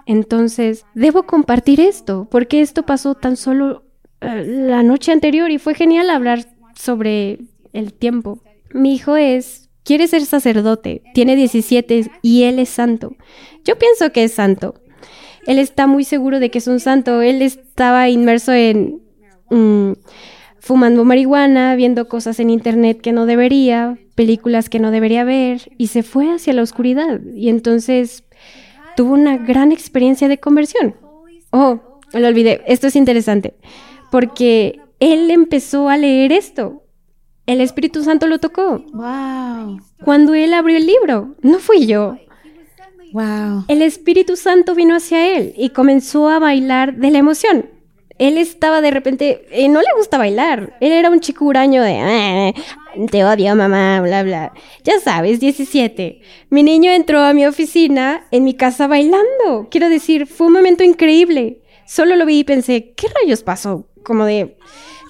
Entonces, debo compartir esto, porque esto pasó tan solo la noche anterior y fue genial hablar sobre el tiempo. Mi hijo es, quiere ser sacerdote, tiene 17 y él es santo. Yo pienso que es santo. Él está muy seguro de que es un santo. Él estaba inmerso en mm, fumando marihuana, viendo cosas en internet que no debería, películas que no debería ver y se fue hacia la oscuridad. Y entonces tuvo una gran experiencia de conversión. Oh, lo olvidé. Esto es interesante porque él empezó a leer esto. El Espíritu Santo lo tocó. Wow. Cuando él abrió el libro, no fui yo. Wow. El Espíritu Santo vino hacia él y comenzó a bailar de la emoción. Él estaba de repente, eh, no le gusta bailar. Él era un chico huraño de, ah, te odio mamá, bla, bla. Ya sabes, 17. Mi niño entró a mi oficina en mi casa bailando. Quiero decir, fue un momento increíble. Solo lo vi y pensé, ¿qué rayos pasó? Como de,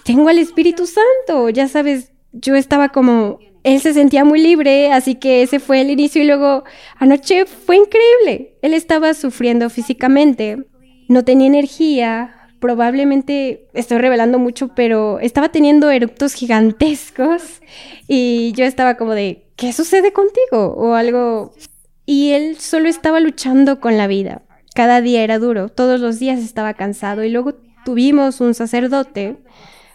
tengo al Espíritu Santo, ya sabes, yo estaba como, él se sentía muy libre, así que ese fue el inicio y luego anoche fue increíble. Él estaba sufriendo físicamente, no tenía energía, probablemente estoy revelando mucho, pero estaba teniendo eructos gigantescos y yo estaba como de, ¿qué sucede contigo? O algo. Y él solo estaba luchando con la vida. Cada día era duro, todos los días estaba cansado y luego tuvimos un sacerdote.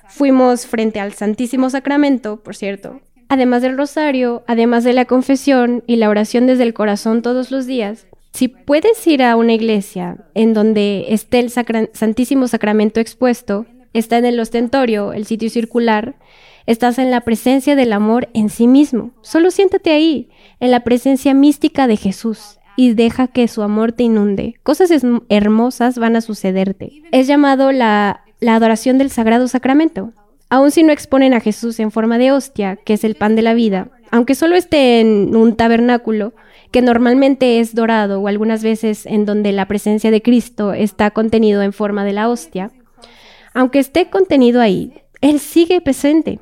Fuimos frente al Santísimo Sacramento, por cierto, además del rosario, además de la confesión y la oración desde el corazón todos los días. Si puedes ir a una iglesia en donde esté el Santísimo Sacramento expuesto, está en el ostentorio, el sitio circular, estás en la presencia del amor en sí mismo. Solo siéntate ahí, en la presencia mística de Jesús y deja que su amor te inunde. Cosas hermosas van a sucederte. Es llamado la, la adoración del Sagrado Sacramento. Aun si no exponen a Jesús en forma de hostia, que es el pan de la vida, aunque solo esté en un tabernáculo, que normalmente es dorado o algunas veces en donde la presencia de Cristo está contenido en forma de la hostia, aunque esté contenido ahí, Él sigue presente.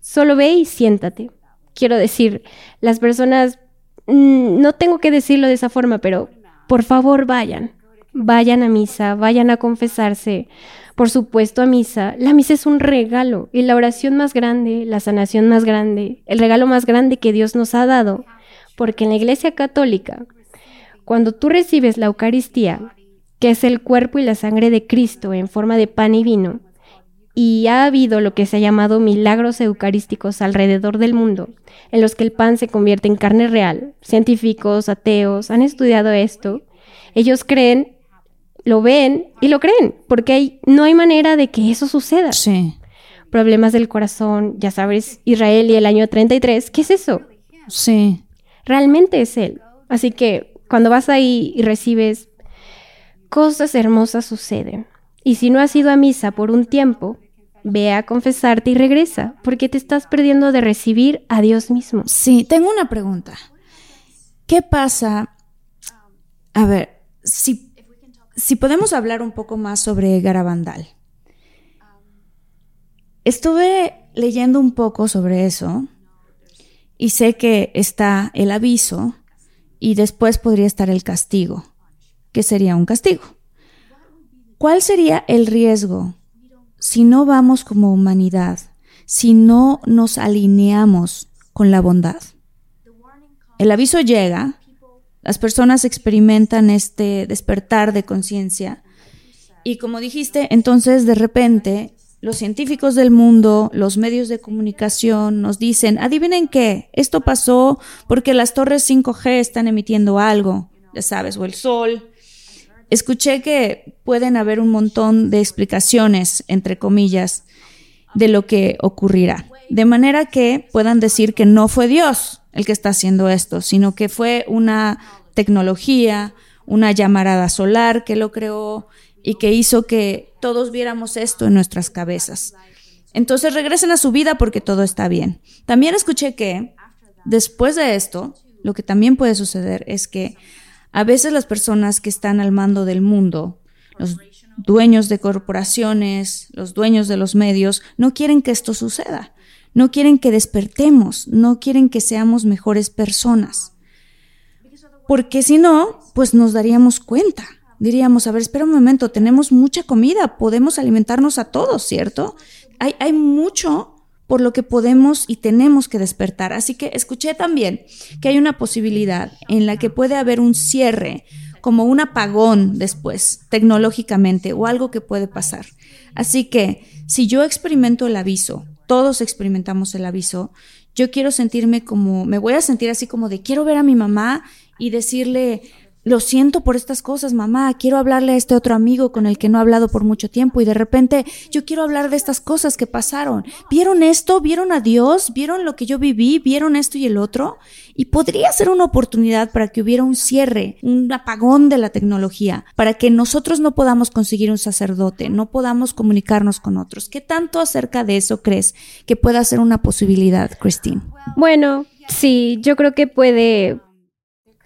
Solo ve y siéntate. Quiero decir, las personas no tengo que decirlo de esa forma, pero por favor vayan. Vayan a misa, vayan a confesarse. Por supuesto a misa. La misa es un regalo y la oración más grande, la sanación más grande, el regalo más grande que Dios nos ha dado. Porque en la Iglesia Católica, cuando tú recibes la Eucaristía, que es el cuerpo y la sangre de Cristo en forma de pan y vino, y ha habido lo que se ha llamado milagros eucarísticos alrededor del mundo, en los que el pan se convierte en carne real. Científicos, ateos, han estudiado esto. Ellos creen, lo ven y lo creen, porque no hay manera de que eso suceda. Sí. Problemas del corazón, ya sabes, Israel y el año 33, ¿qué es eso? Sí. Realmente es él. Así que cuando vas ahí y recibes, cosas hermosas suceden. Y si no has ido a misa por un tiempo, ve a confesarte y regresa, porque te estás perdiendo de recibir a Dios mismo. Sí, tengo una pregunta. ¿Qué pasa? A ver, si, si podemos hablar un poco más sobre Garabandal. Estuve leyendo un poco sobre eso y sé que está el aviso y después podría estar el castigo, que sería un castigo. ¿Cuál sería el riesgo si no vamos como humanidad, si no nos alineamos con la bondad. El aviso llega, las personas experimentan este despertar de conciencia y como dijiste, entonces de repente los científicos del mundo, los medios de comunicación nos dicen, adivinen qué, esto pasó porque las torres 5G están emitiendo algo, ya sabes, o el sol, Escuché que pueden haber un montón de explicaciones, entre comillas, de lo que ocurrirá. De manera que puedan decir que no fue Dios el que está haciendo esto, sino que fue una tecnología, una llamarada solar que lo creó y que hizo que todos viéramos esto en nuestras cabezas. Entonces regresen a su vida porque todo está bien. También escuché que después de esto, lo que también puede suceder es que a veces las personas que están al mando del mundo, los dueños de corporaciones, los dueños de los medios, no quieren que esto suceda. No quieren que despertemos, no quieren que seamos mejores personas. Porque si no, pues nos daríamos cuenta. Diríamos, a ver, espera un momento, tenemos mucha comida, podemos alimentarnos a todos, ¿cierto? Hay, hay mucho por lo que podemos y tenemos que despertar. Así que escuché también que hay una posibilidad en la que puede haber un cierre, como un apagón después, tecnológicamente, o algo que puede pasar. Así que si yo experimento el aviso, todos experimentamos el aviso, yo quiero sentirme como, me voy a sentir así como de quiero ver a mi mamá y decirle, lo siento por estas cosas, mamá, quiero hablarle a este otro amigo con el que no he hablado por mucho tiempo y de repente yo quiero hablar de estas cosas que pasaron. ¿Vieron esto? ¿Vieron a Dios? ¿Vieron lo que yo viví? ¿Vieron esto y el otro? Y podría ser una oportunidad para que hubiera un cierre, un apagón de la tecnología, para que nosotros no podamos conseguir un sacerdote, no podamos comunicarnos con otros. ¿Qué tanto acerca de eso crees que pueda ser una posibilidad, Christine? Bueno, sí, yo creo que puede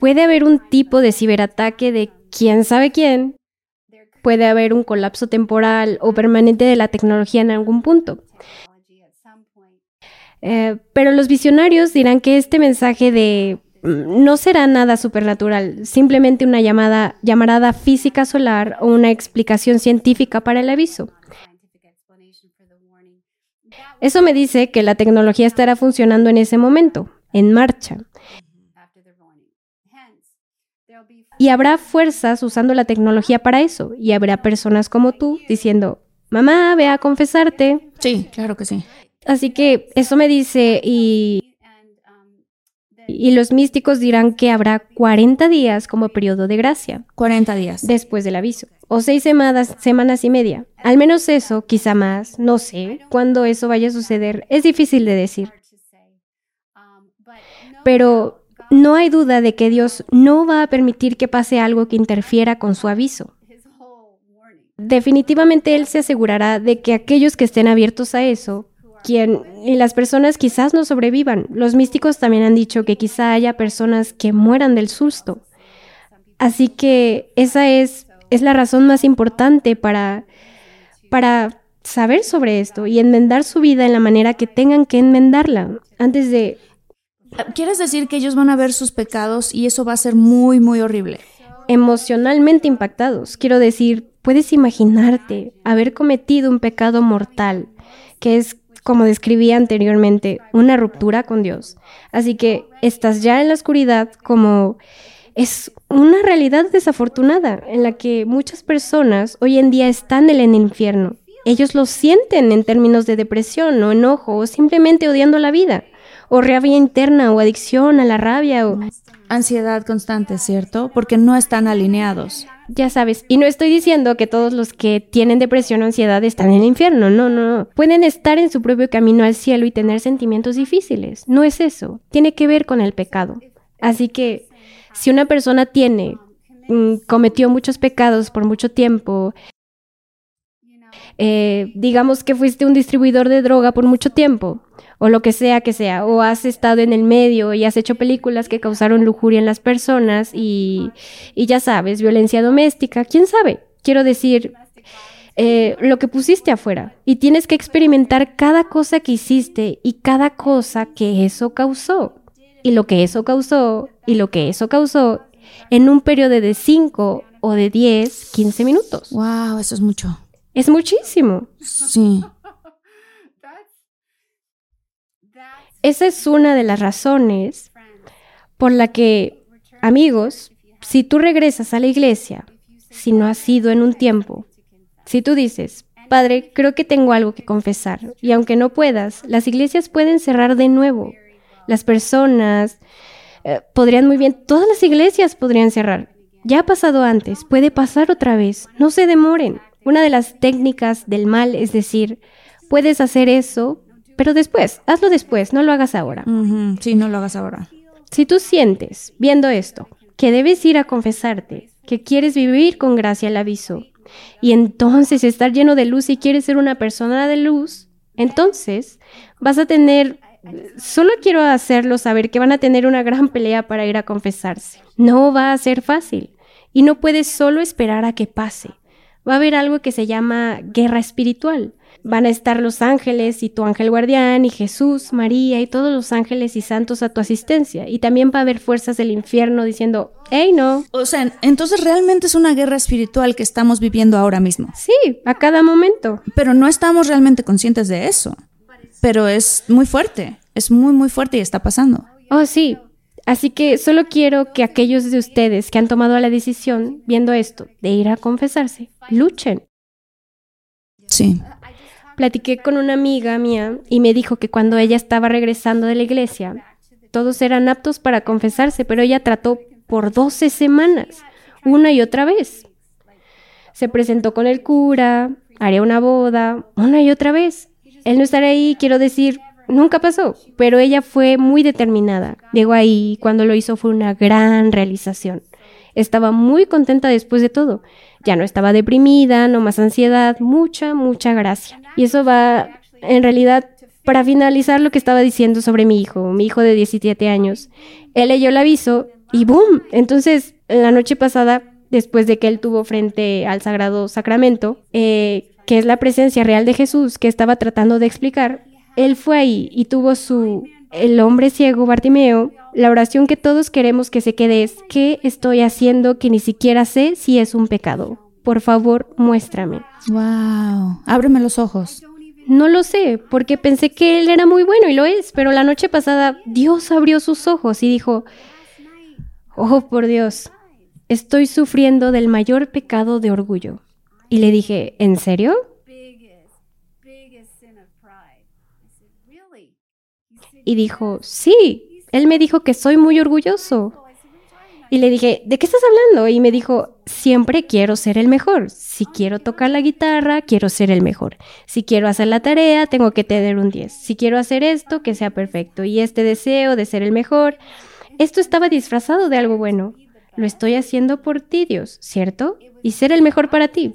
Puede haber un tipo de ciberataque de quién sabe quién. Puede haber un colapso temporal o permanente de la tecnología en algún punto. Eh, pero los visionarios dirán que este mensaje de mm, no será nada supernatural, simplemente una llamada, llamarada física solar o una explicación científica para el aviso. Eso me dice que la tecnología estará funcionando en ese momento, en marcha. Y habrá fuerzas usando la tecnología para eso. Y habrá personas como tú diciendo, mamá, ve a confesarte. Sí, claro que sí. Así que eso me dice y, y los místicos dirán que habrá 40 días como periodo de gracia 40 días. después del aviso. O seis semanas, semanas y media. Al menos eso, quizá más, no sé. Cuándo eso vaya a suceder es difícil de decir. Pero no hay duda de que Dios no va a permitir que pase algo que interfiera con su aviso. Definitivamente Él se asegurará de que aquellos que estén abiertos a eso, quien y las personas quizás no sobrevivan. Los místicos también han dicho que quizá haya personas que mueran del susto. Así que esa es, es la razón más importante para, para saber sobre esto y enmendar su vida en la manera que tengan que enmendarla antes de ¿Quieres decir que ellos van a ver sus pecados y eso va a ser muy, muy horrible? emocionalmente impactados. Quiero decir, puedes imaginarte haber cometido un pecado mortal, que es, como describí anteriormente, una ruptura con Dios. Así que estás ya en la oscuridad como es una realidad desafortunada en la que muchas personas hoy en día están en el infierno. Ellos lo sienten en términos de depresión o enojo o simplemente odiando la vida o rabia interna o adicción a la rabia o Ansiedad constante, ¿cierto? Porque no están alineados. ya sabes, y no estoy diciendo que todos los que tienen depresión o ansiedad están en el infierno, no, no, no. Pueden estar en su propio camino al cielo y tener sentimientos difíciles. No es eso, tiene que ver con el pecado. Así que si una persona tiene, mm, cometió muchos pecados por mucho tiempo, eh, digamos que fuiste un distribuidor de droga por mucho tiempo, o lo que sea que sea, o has estado en el medio y has hecho películas que causaron lujuria en las personas y, y ya sabes, violencia doméstica, quién sabe. Quiero decir, eh, lo que pusiste afuera y tienes que experimentar cada cosa que hiciste y cada cosa que eso causó y lo que eso causó y lo que eso causó en un periodo de 5 o de 10, 15 minutos. Wow, eso es mucho. Es muchísimo. Sí. Esa es una de las razones por la que, amigos, si tú regresas a la iglesia, si no has sido en un tiempo, si tú dices, Padre, creo que tengo algo que confesar, y aunque no puedas, las iglesias pueden cerrar de nuevo. Las personas eh, podrían muy bien, todas las iglesias podrían cerrar. Ya ha pasado antes, puede pasar otra vez, no se demoren. Una de las técnicas del mal es decir, puedes hacer eso, pero después, hazlo después, no lo hagas ahora. Ujú, Sí, no lo hagas ahora. Si tú sientes, viendo esto, que debes ir a confesarte, que quieres vivir con gracia el aviso, y entonces estar lleno de luz y quieres ser una persona de luz, entonces vas a tener, solo quiero hacerlo saber que van a tener una gran pelea para ir a confesarse. No va a ser fácil y no puedes solo esperar a que pase. Va a haber algo que se llama guerra espiritual. Van a estar los ángeles y tu ángel guardián y Jesús, María y todos los ángeles y santos a tu asistencia. Y también va a haber fuerzas del infierno diciendo, hey no, O sea, entonces realmente es una guerra espiritual que estamos viviendo ahora mismo. sí, a cada momento. Pero no estamos realmente conscientes de eso. Pero es muy fuerte. Es muy, muy fuerte y está pasando. Oh, sí. Así que solo quiero que aquellos de ustedes que han tomado la decisión, viendo esto, de ir a confesarse, luchen. Sí. Platiqué con una amiga mía y me dijo que cuando ella estaba regresando de la iglesia, todos eran aptos para confesarse, pero ella trató por 12 semanas, una y otra vez. Se presentó con el cura, haría una boda, una y otra vez. Él no estará ahí, quiero decir, nunca pasó, pero ella fue muy determinada. Llegó ahí cuando lo hizo fue una gran realización. Estaba muy contenta después de todo. Ya no estaba deprimida, no más ansiedad, mucha, mucha gracia. Y eso va, en realidad, para finalizar lo que estaba diciendo sobre mi hijo, mi hijo de 17 años. Él leyó el aviso y ¡boom! Entonces, la noche pasada, después de que él tuvo frente al Sagrado Sacramento, eh, que es la presencia real de Jesús que estaba tratando de explicar, él fue ahí y tuvo su... El hombre ciego, Bartimeo, la oración que todos queremos que se quede es, ¿qué estoy haciendo que ni siquiera sé si es un pecado? Por favor, muéstrame. Wow. Ábreme los ojos. No lo sé, porque pensé que él era muy bueno y lo es, pero la noche pasada Dios abrió sus ojos y dijo, oh por Dios, estoy sufriendo del mayor pecado de orgullo. Y le dije, ¿en serio? Y dijo, sí, él me dijo que soy muy orgulloso. Y le dije, ¿de qué estás hablando? Y me dijo, siempre quiero ser el mejor. Si quiero tocar la guitarra, quiero ser el mejor. Si quiero hacer la tarea, tengo que tener un 10. Si quiero hacer esto, que sea perfecto. Y este deseo de ser el mejor, esto estaba disfrazado de algo bueno. Lo estoy haciendo por ti, Dios, ¿cierto? Y ser el mejor para ti.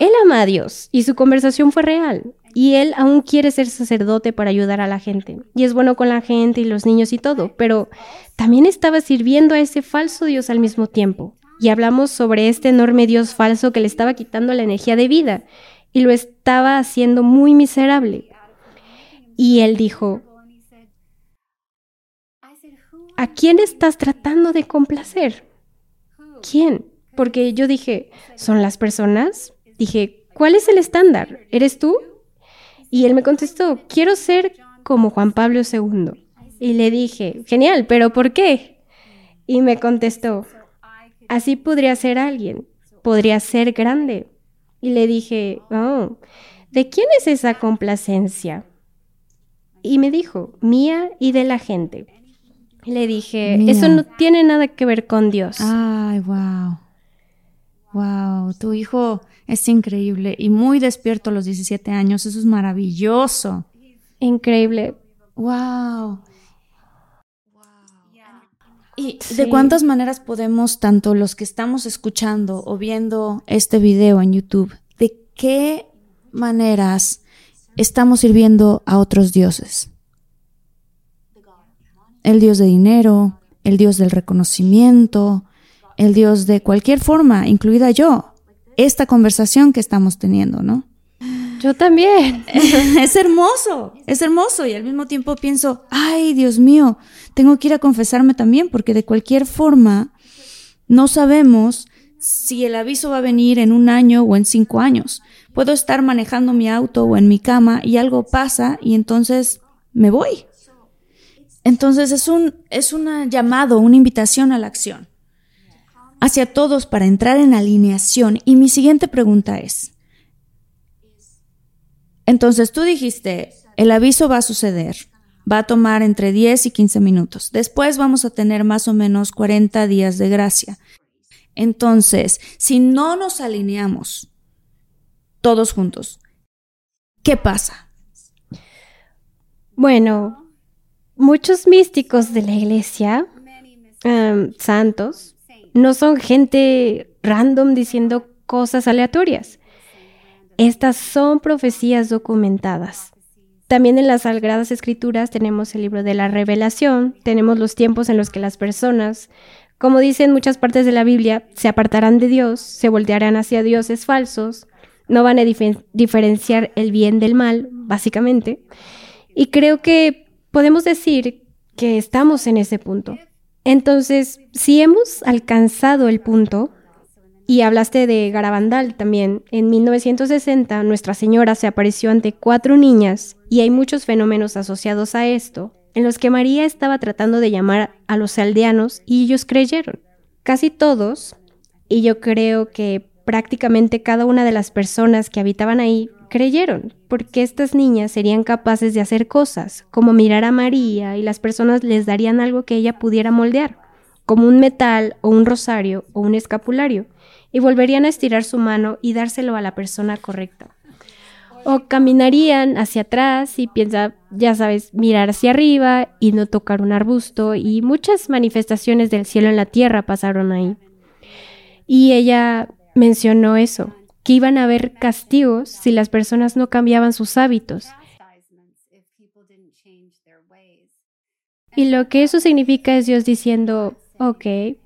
Él ama a Dios y su conversación fue real. Y él aún quiere ser sacerdote para ayudar a la gente. Y es bueno con la gente y los niños y todo. Pero también estaba sirviendo a ese falso Dios al mismo tiempo. Y hablamos sobre este enorme Dios falso que le estaba quitando la energía de vida y lo estaba haciendo muy miserable. Y él dijo, ¿a quién estás tratando de complacer? ¿Quién? Porque yo dije, ¿son las personas? Dije, ¿cuál es el estándar? ¿Eres tú? Y él me contestó, quiero ser como Juan Pablo II. Y le dije, genial, pero ¿por qué? Y me contestó, así podría ser alguien, podría ser grande. Y le dije, oh, ¿de quién es esa complacencia? Y me dijo, mía y de la gente. Y le dije, Mía. eso no tiene nada que ver con Dios. Ay, wow. Wow, tu hijo es increíble y muy despierto a los 17 años. Eso es maravilloso. Increíble. Wow. ¿Y Sí. de cuántas maneras podemos, tanto los que estamos escuchando o viendo este video en YouTube, de qué maneras estamos sirviendo a otros dioses? El dios de dinero, el dios del reconocimiento, el dios de cualquier forma, incluida yo. Esta conversación que estamos teniendo, ¿no? Yo también. [laughs] es hermoso, es hermoso y al mismo tiempo pienso, ay Dios mío, tengo que ir a confesarme también porque de cualquier forma no sabemos si el aviso va a venir en un año o en cinco años. Puedo estar manejando mi auto o en mi cama y algo pasa y entonces me voy. Entonces es un, es llamado, una invitación a la acción hacia todos para entrar en alineación. Y mi siguiente pregunta es, entonces tú dijiste, el aviso va a suceder, va a tomar entre 10 y 15 minutos. Después vamos a tener más o menos 40 días de gracia. Entonces, si no nos alineamos todos juntos, ¿qué pasa? Bueno, muchos místicos de la iglesia, santos, no son gente random diciendo cosas aleatorias. Estas son profecías documentadas. También en las Sagradas Escrituras tenemos el libro de la revelación, tenemos los tiempos en los que las personas, como dicen muchas partes de la Biblia, se apartarán de Dios, se voltearán hacia dioses falsos, no van a diferenciar el bien del mal, básicamente. Y creo que podemos decir que estamos en ese punto. Entonces, si hemos alcanzado el punto, y hablaste de Garabandal también, en 1960 Nuestra Señora se apareció ante cuatro niñas y hay muchos fenómenos asociados a esto, en los que María estaba tratando de llamar a los aldeanos y ellos creyeron. Casi todos, y yo creo que prácticamente cada una de las personas que habitaban ahí creyeron, porque estas niñas serían capaces de hacer cosas, como mirar a María y las personas les darían algo que ella pudiera moldear, como un metal o un rosario o un escapulario, y volverían a estirar su mano y dárselo a la persona correcta. O caminarían hacia atrás y piensa, ya sabes, mirar hacia arriba y no tocar un arbusto y muchas manifestaciones del cielo en la tierra pasaron ahí. Y ella mencionó eso, que iban a haber castigos si las personas no cambiaban sus hábitos. Y lo que eso significa es Dios diciendo, ok,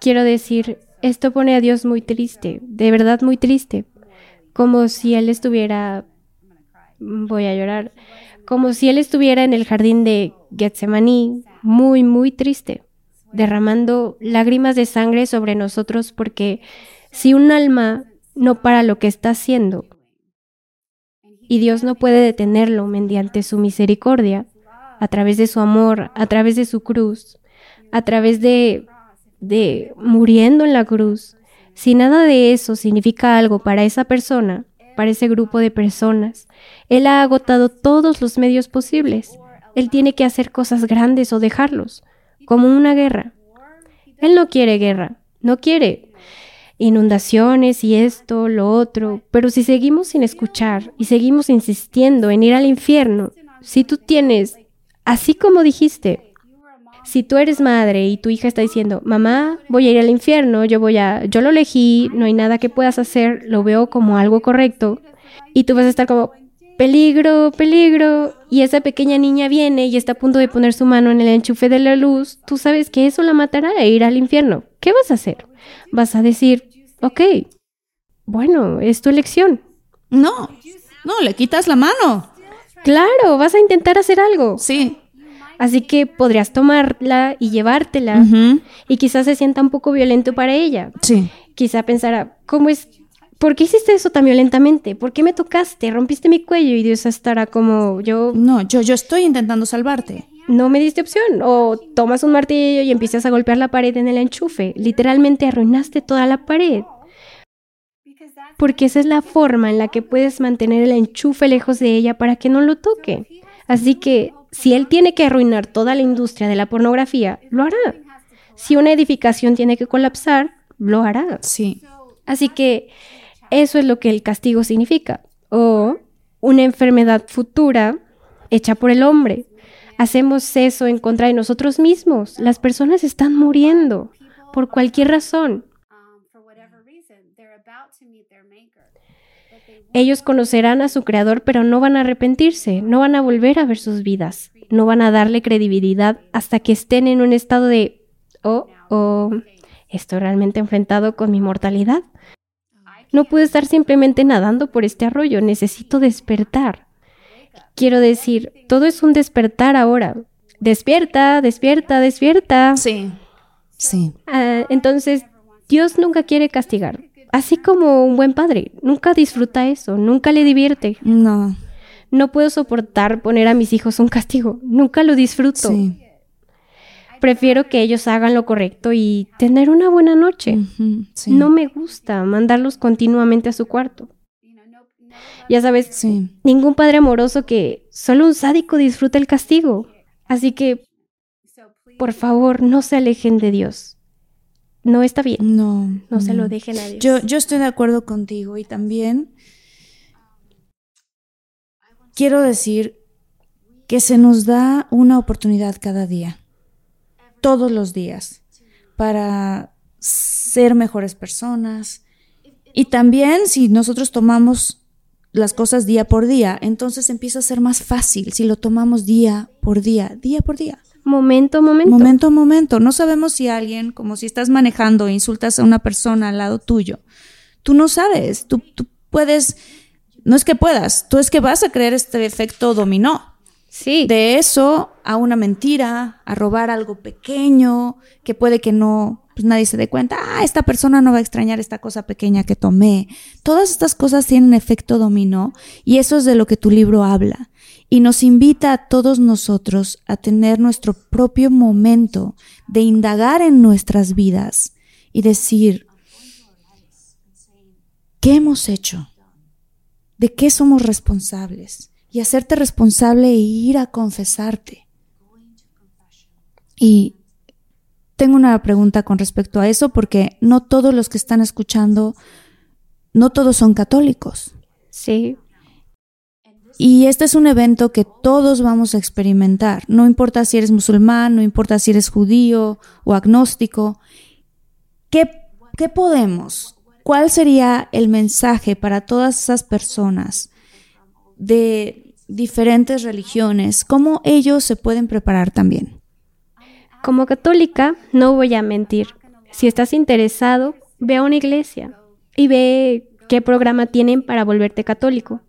quiero decir, esto pone a Dios muy triste, de verdad muy triste, como si Él estuviera, voy a llorar, como si Él estuviera en el jardín de Getsemaní, muy, muy triste, derramando lágrimas de sangre sobre nosotros porque si un alma no para lo que está haciendo y Dios no puede detenerlo mediante su misericordia, a través de su amor, a través de su cruz, a través de, de muriendo en la cruz, si nada de eso significa algo para esa persona, para ese grupo de personas, Él ha agotado todos los medios posibles. Él tiene que hacer cosas grandes o dejarlos, como una guerra. Él no quiere guerra, no quiere inundaciones y esto, lo otro, pero si seguimos sin escuchar y seguimos insistiendo en ir al infierno, si tú tienes, así como dijiste, si tú eres madre y tu hija está diciendo, mamá, voy a ir al infierno, yo voy a, yo lo elegí, no hay nada que puedas hacer, lo veo como algo correcto, y tú vas a estar como, peligro, peligro, y esa pequeña niña viene y está a punto de poner su mano en el enchufe de la luz, tú sabes que eso la matará e ir al infierno. ¿Qué vas a hacer? Vas a decir, ok, bueno, es tu elección. No, no, le quitas la mano. Claro, vas a intentar hacer algo. Sí. Así que podrías tomarla y llevártela. Y quizás se sienta un poco violento para ella. Sí. Quizá pensará, ¿cómo es ¿por qué hiciste eso tan violentamente? ¿Por qué me tocaste? Rompiste mi cuello y Dios estará como yo. No, yo, yo estoy intentando salvarte. No me diste opción. O tomas un martillo y empiezas a golpear la pared en el enchufe. Literalmente arruinaste toda la pared. Porque esa es la forma en la que puedes mantener el enchufe lejos de ella para que no lo toque. Así que si él tiene que arruinar toda la industria de la pornografía, lo hará. Si una edificación tiene que colapsar, lo hará. Sí. Así que eso es lo que el castigo significa. O una enfermedad futura hecha por el hombre. Hacemos eso en contra de nosotros mismos. Las personas están muriendo por cualquier razón. Ellos conocerán a su creador, pero no van a arrepentirse, no van a volver a ver sus vidas, no van a darle credibilidad hasta que estén en un estado de, oh, oh, estoy realmente enfrentado con mi mortalidad. No puedo estar simplemente nadando por este arroyo, necesito despertar. Quiero decir, todo es un despertar ahora. Despierta, despierta, despierta. Sí, sí. Ah, entonces, Dios nunca quiere castigar. Así como un buen padre, nunca disfruta eso, nunca le divierte. No. No puedo soportar poner a mis hijos un castigo, nunca lo disfruto. Sí. Prefiero que ellos hagan lo correcto y tener una buena noche. Sí. No me gusta mandarlos continuamente a su cuarto. Ya sabes, Sí. ningún padre amoroso que solo un sádico disfruta el castigo. Así que, por favor, no se alejen de Dios. No está bien. No. No se lo dejen a Dios. Yo, yo estoy de acuerdo contigo y también quiero decir que se nos da una oportunidad cada día, todos los días, para ser mejores personas. Y también si nosotros tomamos las cosas día por día, entonces empieza a ser más fácil si lo tomamos día por día, día por día. Momento, momento. Momento momento. No sabemos si alguien, como si estás manejando insultas a una persona al lado tuyo. Tú no sabes. Tú, tú puedes. No es que puedas, tú es que vas a crear este efecto dominó. Sí. De eso a una mentira, a robar algo pequeño, que puede que no, pues nadie se dé cuenta. Ah, esta persona no va a extrañar esta cosa pequeña que tomé. Todas estas cosas tienen efecto dominó y eso es de lo que tu libro habla y nos invita a todos nosotros a tener nuestro propio momento de indagar en nuestras vidas y decir, ¿qué hemos hecho? ¿De qué somos responsables? Y hacerte responsable e ir a confesarte. Y tengo una pregunta con respecto a eso porque no todos los que están escuchando, no todos son católicos. Sí. Y este es un evento que todos vamos a experimentar. No importa si eres musulmán, no importa si eres judío o agnóstico. ¿Qué, qué podemos? ¿Cuál sería el mensaje para todas esas personas de diferentes religiones? ¿Cómo ellos se pueden preparar también? Como católica, no voy a mentir. Si estás interesado, ve a una iglesia y ve qué programa tienen para volverte católico.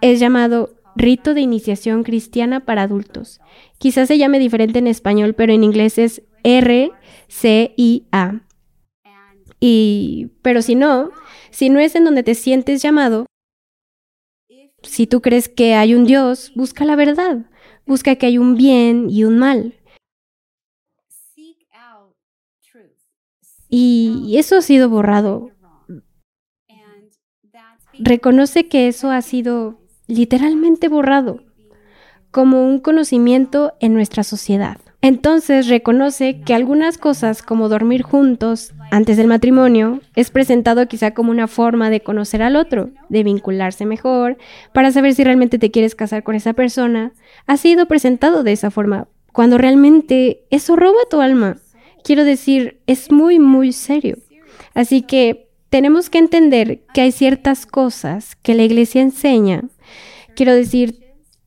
Es llamado Rito de Iniciación Cristiana para Adultos. Quizás se llame diferente en español, pero en inglés es R-C-I-A. Y, pero si no, si no es en donde te sientes llamado, si tú crees que hay un Dios, busca la verdad. Busca que hay un bien y un mal. Y eso ha sido borrado. Reconoce que eso ha sido literalmente borrado como un conocimiento en nuestra sociedad. Entonces reconoce que algunas cosas como dormir juntos antes del matrimonio es presentado quizá como una forma de conocer al otro, de vincularse mejor, para saber si realmente te quieres casar con esa persona. Ha sido presentado de esa forma, cuando realmente eso roba tu alma. Quiero decir, es muy, muy serio. Así que tenemos que entender que hay ciertas cosas que la iglesia enseña. Quiero decir,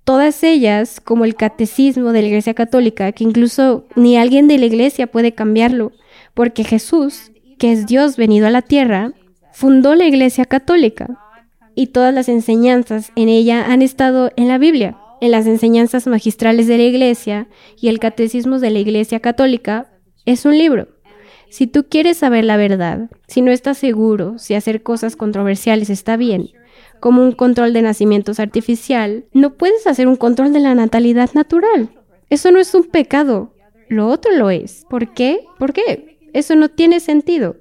todas ellas, como el catecismo de la iglesia católica, que incluso ni alguien de la iglesia puede cambiarlo, porque Jesús, que es Dios venido a la tierra, fundó la iglesia católica. Y todas las enseñanzas en ella han estado en la Biblia, en las enseñanzas magistrales de la iglesia y el catecismo de la iglesia católica es un libro. Si tú quieres saber la verdad, si no estás seguro si hacer cosas controversiales está bien, como un control de nacimientos artificial, no puedes hacer un control de la natalidad natural. Eso no es un pecado, lo otro lo es. ¿Por qué? ¿Por qué? Eso no tiene sentido.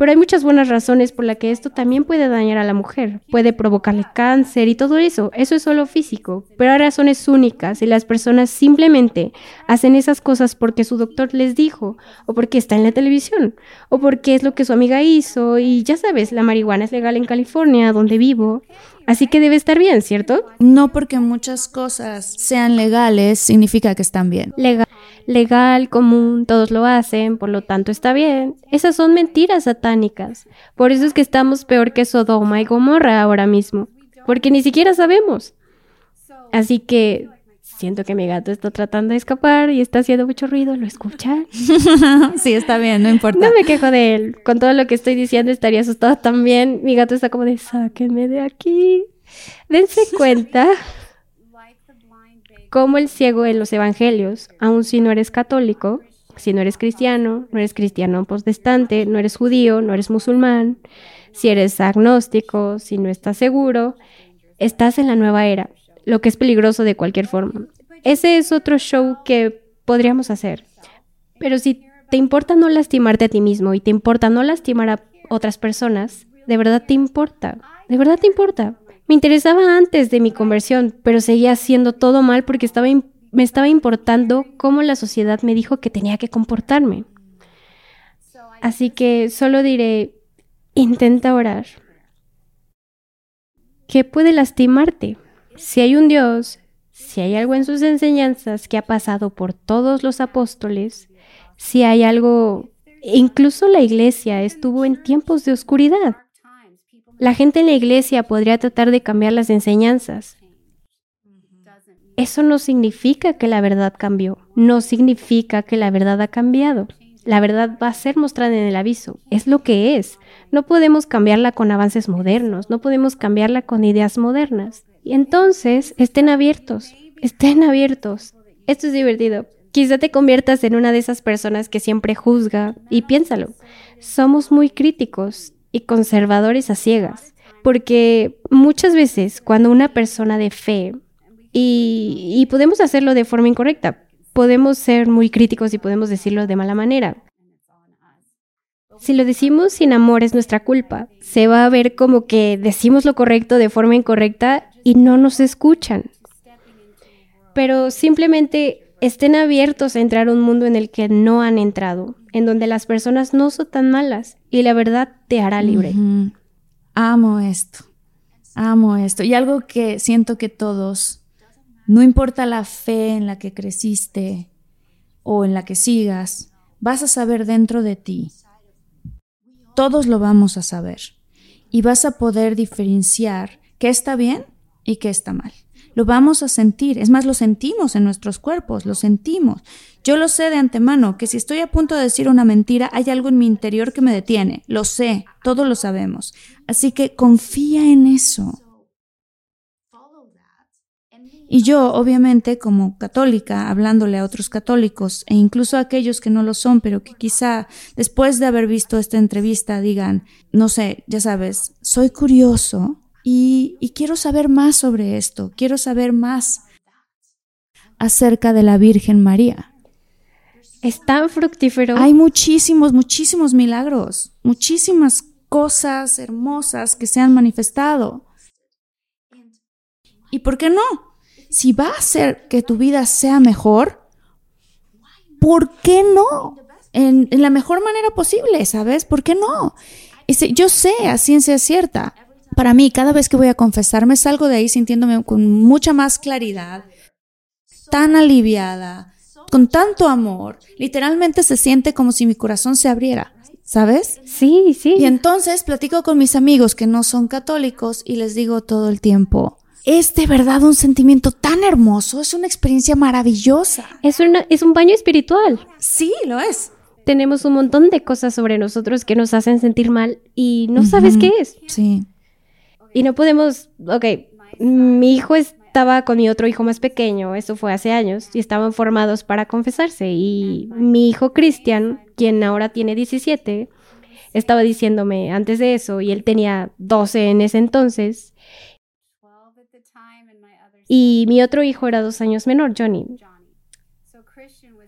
Pero hay muchas buenas razones por las que esto también puede dañar a la mujer. Puede provocarle cáncer y todo eso. Eso es solo físico. Pero hay razones únicas y las personas simplemente hacen esas cosas porque su doctor les dijo, o porque está en la televisión, o porque es lo que su amiga hizo. Y ya sabes, la marihuana es legal en California, donde vivo. Así que debe estar bien, ¿cierto? No porque muchas cosas sean legales significa que están bien. Legal legal, común, todos lo hacen, por lo tanto está bien. Esas son mentiras satánicas. Por eso es que estamos peor que Sodoma y Gomorra ahora mismo, porque ni siquiera sabemos. Así que siento que mi gato está tratando de escapar y está haciendo mucho ruido, ¿lo escuchan? [laughs] sí, está bien, no importa. No me quejo de él. Con todo lo que estoy diciendo estaría asustado también. Mi gato está como de, sáquenme de aquí. Dense [laughs] cuenta como el ciego en los evangelios, aun si no eres católico, si no eres cristiano, no eres cristiano protestante, no eres judío, no eres musulmán, si eres agnóstico, si no estás seguro, estás en la nueva era, lo que es peligroso de cualquier forma. Ese es otro show que podríamos hacer. Pero si te importa no lastimarte a ti mismo y te importa no lastimar a otras personas, de verdad te importa, de verdad te importa. Me interesaba antes de mi conversión, pero seguía haciendo todo mal porque me estaba importando cómo la sociedad me dijo que tenía que comportarme. Así que solo diré, intenta orar. ¿Qué puede lastimarte? Si hay un Dios, si hay algo en sus enseñanzas que ha pasado por todos los apóstoles, si hay algo, incluso la iglesia estuvo en tiempos de oscuridad. La gente en la iglesia podría tratar de cambiar las enseñanzas. Eso no significa que la verdad cambió, no significa que la verdad ha cambiado. La verdad va a ser mostrada en el aviso, es lo que es. No podemos cambiarla con avances modernos, no podemos cambiarla con ideas modernas. Y entonces, estén abiertos, estén abiertos. Esto es divertido. Quizá te conviertas en una de esas personas que siempre juzga, y piénsalo, somos muy críticos, y conservadores a ciegas. Porque muchas veces cuando una persona de fe, y, podemos hacerlo de forma incorrecta, podemos ser muy críticos y podemos decirlo de mala manera. Si lo decimos sin amor es nuestra culpa. Se va a ver como que decimos lo correcto de forma incorrecta y no nos escuchan. Pero simplemente estén abiertos a entrar a un mundo en el que no han entrado, en donde las personas no son tan malas y la verdad te hará libre. Amo esto. Amo esto. Y algo que siento que todos, no importa la fe en la que creciste o en la que sigas, vas a saber dentro de ti. Todos lo vamos a saber. Y vas a poder diferenciar qué está bien y qué está mal. Lo vamos a sentir. Es más, lo sentimos en nuestros cuerpos, lo sentimos. Yo lo sé de antemano, que si estoy a punto de decir una mentira, hay algo en mi interior que me detiene. Lo sé, todos lo sabemos. Así que confía en eso. Y yo, obviamente, como católica, hablándole a otros católicos e incluso a aquellos que no lo son, pero que quizá después de haber visto esta entrevista digan, no sé, ya sabes, soy curioso y, y quiero saber más sobre esto, quiero saber más acerca de la Virgen María. Es tan fructífero. Hay muchísimos, muchísimos milagros, muchísimas cosas hermosas que se han manifestado. ¿Y por qué no? Si va a hacer que tu vida sea mejor, ¿por qué no? En, en la mejor manera posible, ¿sabes? ¿Por qué no? Yo sé a ciencia cierta. Para mí, cada vez que voy a confesarme, salgo de ahí sintiéndome con mucha más claridad, tan aliviada, con tanto amor. Literalmente se siente como si mi corazón se abriera, ¿sabes? Sí, sí. Y entonces platico con mis amigos que no son católicos y les digo todo el tiempo, es de verdad un sentimiento tan hermoso, es una experiencia maravillosa. Es, una, es un baño espiritual. Sí, lo es. Tenemos un montón de cosas sobre nosotros que nos hacen sentir mal y no sabes qué es. Sí. Y no podemos, ok, mi hijo estaba con mi otro hijo más pequeño, eso fue hace años, y estaban formados para confesarse. Y mi hijo Cristian, quien ahora tiene 17, estaba diciéndome antes de eso, y él tenía 12 en ese entonces, y mi otro hijo era dos años menor, Johnny.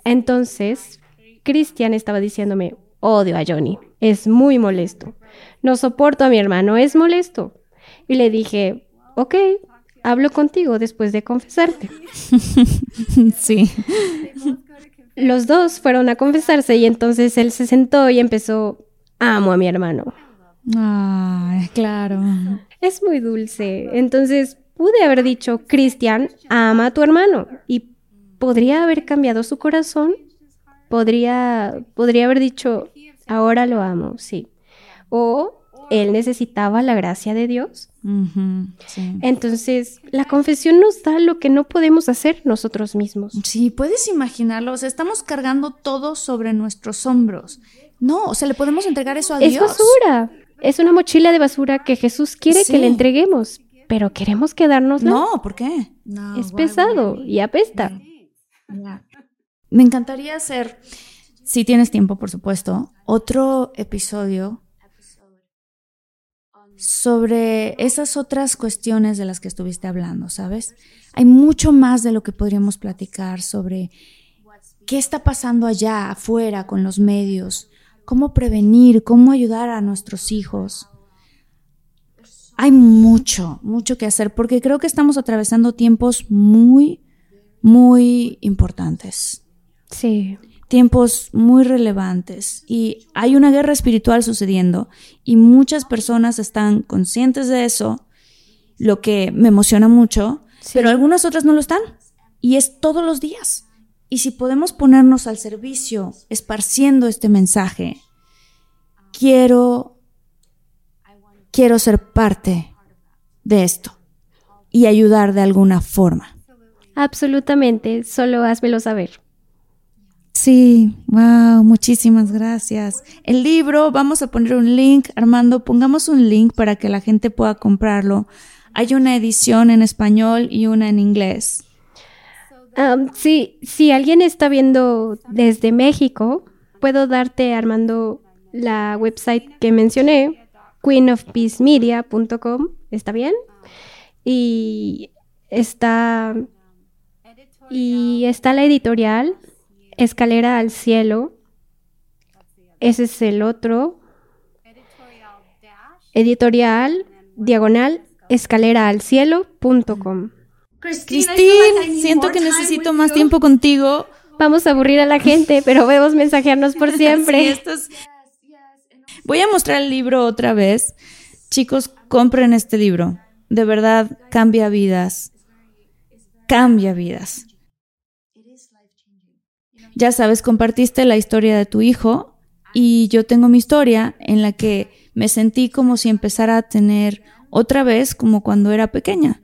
Entonces, Cristian estaba diciéndome, odio a Johnny, es muy molesto. No soporto a mi hermano, es molesto. Y le dije, ok, hablo contigo después de confesarte. [laughs] sí. Los dos fueron a confesarse y entonces él se sentó y empezó, amo a mi hermano. Ay, claro. Es muy dulce. Entonces pude haber dicho, Cristian, ama a tu hermano. Y podría haber cambiado su corazón. Podría, podría haber dicho, ahora lo amo, sí. O él necesitaba la gracia de Dios. Sí. Entonces, la confesión nos da lo que no podemos hacer nosotros mismos. Sí, puedes imaginarlo. O sea, estamos cargando todo sobre nuestros hombros. No, o sea, le podemos entregar eso a Es Dios. basura. Es una mochila de basura que Jesús quiere Sí. que le entreguemos. Pero queremos quedarnos. No, ¿por qué? No, Es guay, pesado guay. y apesta. Me encantaría hacer, si tienes tiempo, por supuesto, otro episodio sobre esas otras cuestiones de las que estuviste hablando, ¿sabes? Hay mucho más de lo que podríamos platicar sobre qué está pasando allá afuera con los medios, cómo prevenir, cómo ayudar a nuestros hijos. Hay mucho, mucho que hacer porque creo que estamos atravesando tiempos muy, muy importantes, Sí. Tiempos muy relevantes y hay una guerra espiritual sucediendo y muchas personas están conscientes de eso, lo que me emociona mucho, Sí. pero algunas otras no lo están y es todos los días. Y si podemos ponernos al servicio esparciendo este mensaje, quiero quiero ser parte de esto y ayudar de alguna forma. Absolutamente. Solo házmelo saber. Sí, wow, muchísimas gracias. El libro, vamos a poner un link, Armando, pongamos un link para que la gente pueda comprarlo. Hay una edición en español y una en inglés. Am, sí, si alguien está viendo desde México, puedo darte, Armando, la website que mencioné, queenofpeacemedia.com, ¿está bien? Y está y está la editorial Escalera al cielo. Ese es el otro. editorial diagonal escaleraalcielo.com. Christine, siento que necesito más tiempo contigo. Vamos a aburrir a la gente, pero podemos mensajearnos por [laughs] siempre. Voy a mostrar el libro otra vez. Chicos, compren este libro. De verdad, cambia vidas. Cambia vidas. Ya sabes, compartiste la historia de tu hijo y yo tengo mi historia en la que me sentí como si empezara a tener otra vez como cuando era pequeña.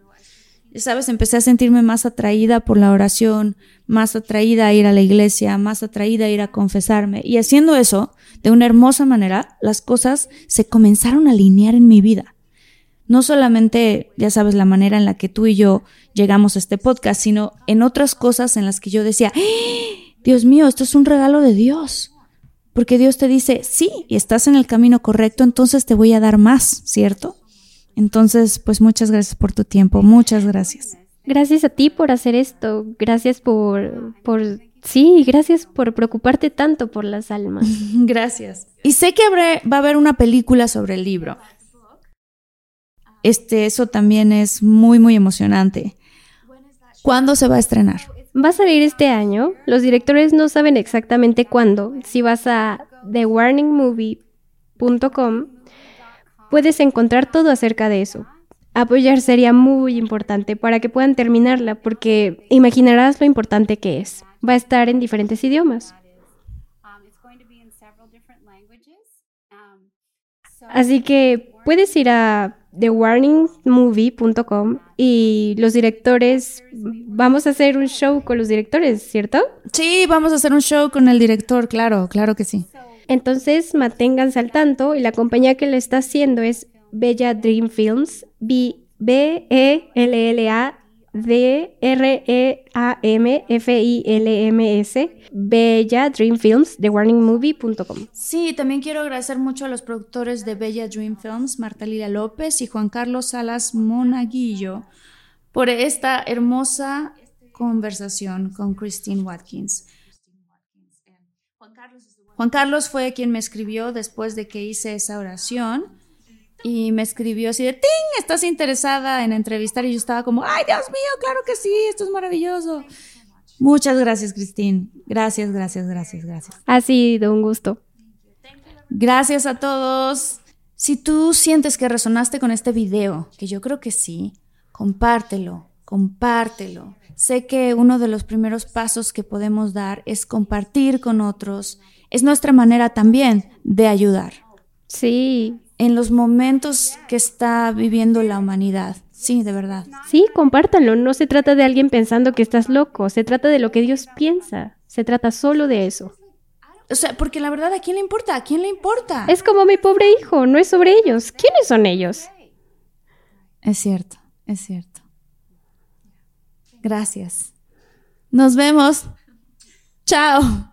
Ya sabes, empecé a sentirme más atraída por la oración, más atraída a ir a la iglesia, más atraída a ir a confesarme. Y haciendo eso, de una hermosa manera, las cosas se comenzaron a alinear en mi vida. No solamente, ya sabes, la manera en la que tú y yo llegamos a este podcast, sino en otras cosas en las que yo decía, ¡Ah! Dios mío, esto es un regalo de Dios. Porque Dios te dice, sí, y estás en el camino correcto, entonces te voy a dar más, ¿cierto? Entonces, pues muchas gracias por tu tiempo, muchas gracias. Gracias a ti por hacer esto, gracias por, por, sí, gracias por preocuparte tanto por las almas. [laughs] gracias. Y sé que habrá, va a haber una película sobre el libro. Este, eso también es muy, muy emocionante. ¿Cuándo se va a estrenar? Va a salir este año. Los directores no saben exactamente cuándo. Si vas a thewarningmovie.com puedes encontrar todo acerca de eso. Apoyar sería muy importante para que puedan terminarla, porque imaginarás lo importante que es. Va a estar en diferentes idiomas. Así que puedes ir a thewarningmovie.com y los directores, vamos a hacer un show con los directores, ¿cierto? Sí, vamos a hacer un show con el director, claro, claro que sí. Entonces manténganse al tanto y la compañía que lo está haciendo es Bella Dream Films, B-E-L-L-A D-R-E-A-M-F-I-L-M-S, Bella Dream Films, TheWarningMovie.com. Sí, también quiero agradecer mucho a los productores de Bella Dream Films, Marta Lila López y Juan Carlos Salas Monaguillo, por esta hermosa conversación con Christine Watkins. Juan Carlos fue quien me escribió después de que hice esa oración y me escribió así de, ¡Ting! ¿Estás interesada en entrevistar? Y yo estaba como, ¡ay, Dios mío! Claro que sí, esto es maravilloso. Muchas gracias, Cristina. Gracias, gracias, gracias, gracias. Ha sido un gusto. Gracias a todos. Si tú sientes que resonaste con este video, que yo creo que sí, compártelo, compártelo. Sé que uno de los primeros pasos que podemos dar es compartir con otros es nuestra manera también de ayudar. Sí. En los momentos que está viviendo la humanidad. Sí, de verdad. Sí, compártanlo. No se trata de alguien pensando que estás loco. Se trata de lo que Dios piensa. Se trata solo de eso. O sea, porque la verdad, ¿a quién le importa? ¿A quién le importa? Es como mi pobre hijo. No es sobre ellos. ¿Quiénes son ellos? Es cierto, es cierto. Gracias. Nos vemos. Chao.